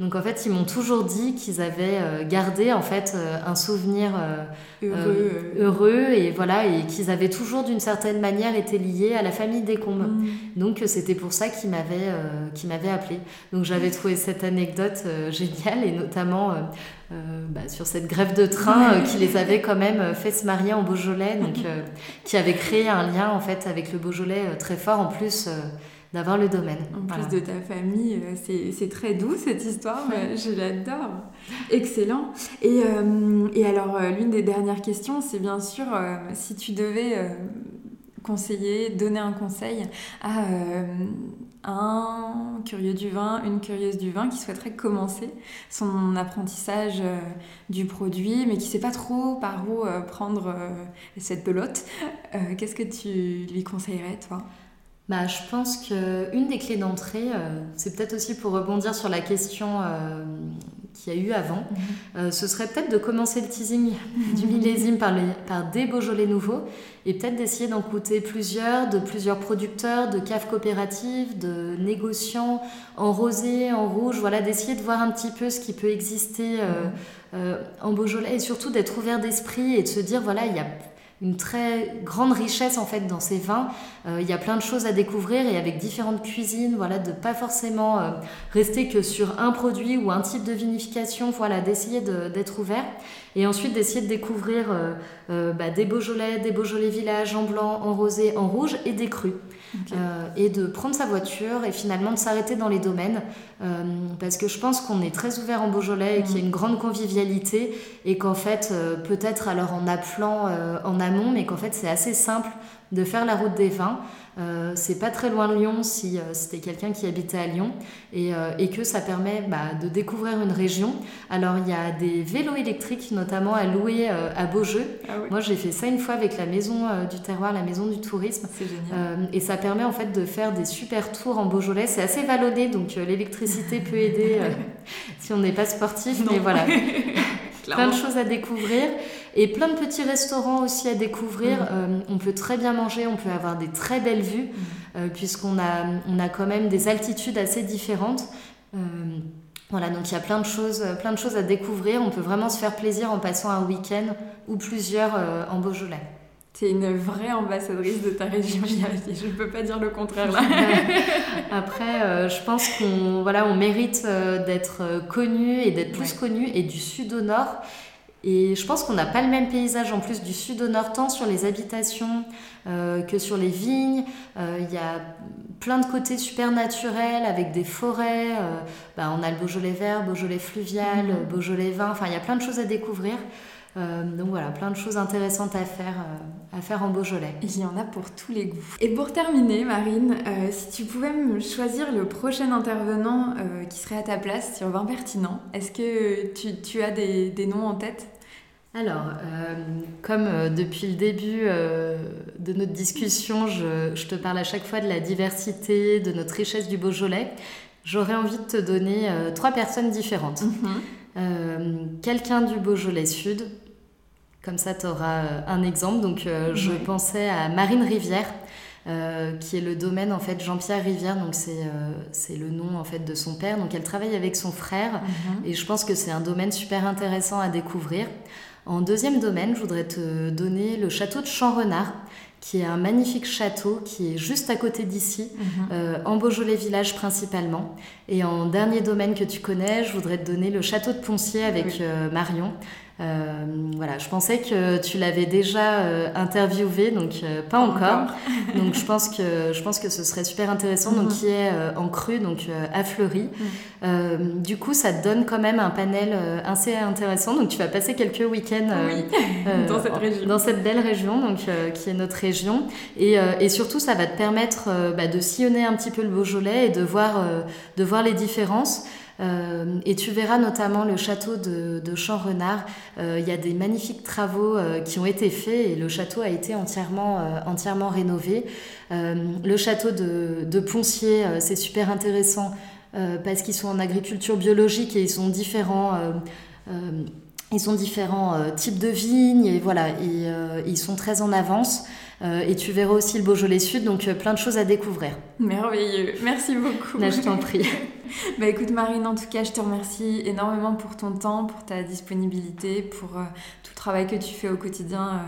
Donc en fait, ils m'ont toujours dit qu'ils avaient euh, gardé en fait un souvenir heureux. heureux. et voilà et qu'ils avaient toujours d'une certaine manière été liés à la famille Descombes. Mm. Donc c'était pour ça qu'ils m'avaient qui m'avait appelé. Donc j'avais trouvé cette anecdote géniale et notamment euh, bah, sur cette grève de train euh, qui les avait quand même euh, fait se marier en Beaujolais, donc qui avait créé un lien en fait avec le Beaujolais très fort en plus d'avoir le domaine. En plus de ta famille, c'est très doux cette histoire, je l'adore. Excellent. Et, et alors, l'une des dernières questions, c'est bien sûr si tu devais conseiller, donner un conseil à un curieux du vin, une curieuse du vin qui souhaiterait commencer son apprentissage euh, du produit, mais qui ne sait pas trop par où euh, prendre euh, cette pelote. Qu'est-ce que tu lui conseillerais, toi? Bah, Je pense qu'une des clés d'entrée, c'est peut-être aussi pour rebondir sur la question qu'il y a eu avant, mhm. ce serait peut-être de commencer le teasing du millésime par, par des Beaujolais nouveaux et peut-être d'essayer d'en coûter plusieurs, de plusieurs producteurs, de caves coopératives, de négociants en rosé, en rouge, voilà, d'essayer de voir un petit peu ce qui peut exister euh, euh, en Beaujolais et surtout d'être ouvert d'esprit et de se dire, voilà, il y a une très grande richesse en fait dans ces vins. Euh, il y a plein de choses à découvrir et avec différentes cuisines, voilà, de pas forcément rester que sur un produit ou un type de vinification, voilà, d'essayer d'être ouvert. Et ensuite d'essayer de découvrir euh, euh, bah, des Beaujolais, des Beaujolais villages en blanc, en rosé, en rouge et des crus. Euh, et de prendre sa voiture et finalement de s'arrêter dans les domaines. parce que je pense qu'on est très ouvert en Beaujolais et qu'il y a une grande convivialité et qu'en fait, peut-être alors en appelant en amont, mais qu'en fait c'est assez simple de faire la route des vins. Euh, c'est pas très loin de Lyon si euh, c'était quelqu'un qui habitait à Lyon et, euh, et que ça permet bah, de découvrir une région. Alors il y a des vélos électriques notamment à louer à Beaujeu. Ah Moi j'ai fait ça une fois avec la maison du terroir, la maison du tourisme. C'est génial. et ça permet en fait de faire des super tours en Beaujolais. C'est assez vallonné donc l'électricité peut aider si on n'est pas sportif. Mais voilà, plein de choses à découvrir. Et plein de petits restaurants aussi à découvrir. Mm. Euh, on peut très bien manger, on peut avoir des très belles vues, mm. euh, puisqu'on a, on a quand même des altitudes assez différentes. Euh, voilà, donc il y a plein de, choses, plein de choses à découvrir. On peut vraiment se faire plaisir en passant un week-end ou plusieurs en Beaujolais. Tu es une vraie ambassadrice de ta région, je ne peux pas dire le contraire là. Après, je pense qu'on voilà, on mérite d'être connu et d'être plus connu, et du sud au nord. Et je pense qu'on n'a pas le même paysage en plus du sud au nord, tant sur les habitations euh, que sur les vignes. Euh, il y a plein de côtés super naturels avec des forêts. Euh, bah, on a le Beaujolais vert, Beaujolais fluvial, mhm. Beaujolais vin. Enfin, il y a plein de choses à découvrir. Donc voilà, plein de choses intéressantes à faire, à faire en Beaujolais. Il y en a pour tous les goûts. Et pour terminer, Marine, si tu pouvais me choisir le prochain intervenant qui serait à ta place sur Vin Pertinent, est-ce que tu, tu as des, des noms en tête? Alors, euh, comme euh, depuis le début euh, de notre discussion, je, te parle à chaque fois de la diversité, de notre richesse du Beaujolais, j'aurais envie de te donner trois personnes différentes. Mhm. Quelqu'un du Beaujolais Sud, comme ça tu auras un exemple. Donc, je pensais à Marine Rivière. qui est le domaine en fait Jean-Pierre Rivière donc c'est le nom en fait de son père donc elle travaille avec son frère mhm. et je pense que c'est un domaine super intéressant à découvrir en deuxième domaine, je voudrais te donner le château de Champ-Renard, qui est un magnifique château qui est juste à côté d'ici, mhm. euh, en Beaujolais village principalement. Et en dernier domaine que tu connais, je voudrais te donner le château de Poncier avec euh, Marion, euh, voilà, je pensais que tu l'avais déjà euh, interviewé, donc euh, pas encore. donc je pense que je pense que ce serait super intéressant. Donc mhm. qui est en cru, donc à Fleury. Mhm. du coup, ça te donne quand même un panel assez intéressant. Donc tu vas passer quelques week-ends dans cette région, dans cette belle région, donc qui est notre région. Et, et surtout, ça va te permettre bah, de sillonner un petit peu le Beaujolais et de voir de voir les différences. Euh, et tu verras notamment le château de, de Champ-Renard. Euh, il y a des magnifiques travaux euh, qui ont été faits et le château a été entièrement, entièrement rénové. le château de, de Poncier, c'est super intéressant parce qu'ils sont en agriculture biologique et ils sont différents. ils ont différents types de vignes et voilà, et, ils sont très en avance. et tu verras aussi le Beaujolais Sud, donc plein de choses à découvrir. Merveilleux, merci beaucoup. Là, je t'en prie. bah écoute Marine, en tout cas, je te remercie énormément pour ton temps, pour ta disponibilité, pour euh, tout le travail que tu fais au quotidien euh,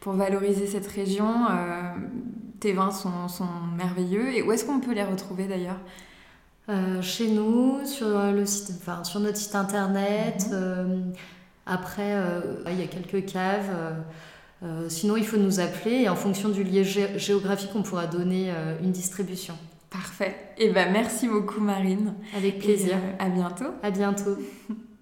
pour valoriser cette région. Euh, tes vins sont, sont, merveilleux. Et où est-ce qu'on peut les retrouver d'ailleurs? Chez nous, sur, le site, enfin, sur notre site internet. Mhm. après, il y a quelques caves. sinon, il faut nous appeler et en fonction du lieu géographique, on pourra donner une distribution. Parfait. Et eh ben merci beaucoup Marine. Avec plaisir. à bientôt. À bientôt.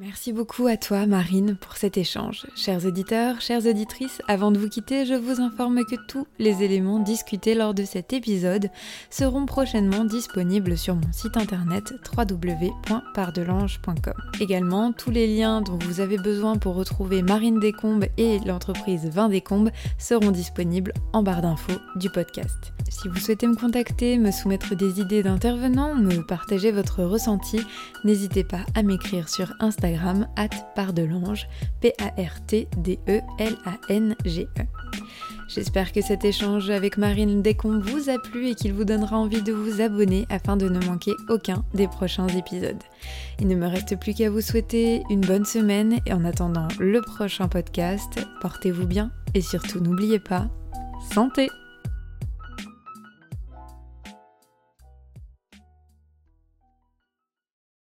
Merci beaucoup à toi, Marine, pour cet échange. Chers auditeurs, chères auditrices, avant de vous quitter, je vous informe que tous les éléments discutés lors de cet épisode seront prochainement disponibles sur mon site internet www.pardelange.com. Également, tous les liens dont vous avez besoin pour retrouver Marine Descombes et l'entreprise Vin Descombes seront disponibles en barre d'infos du podcast. Si vous souhaitez me contacter, me soumettre des idées d'intervenants, me partager votre ressenti, n'hésitez pas à m'écrire sur Instagram Instagram pardelange, P-A-R-T-D-E-L-A-N-G-E. J'espère que cet échange avec Marine Descombes vous a plu et qu'il vous donnera envie de vous abonner afin de ne manquer aucun des prochains épisodes. Il ne me reste plus qu'à vous souhaiter une bonne semaine et en attendant le prochain podcast, portez-vous bien et surtout n'oubliez pas, santé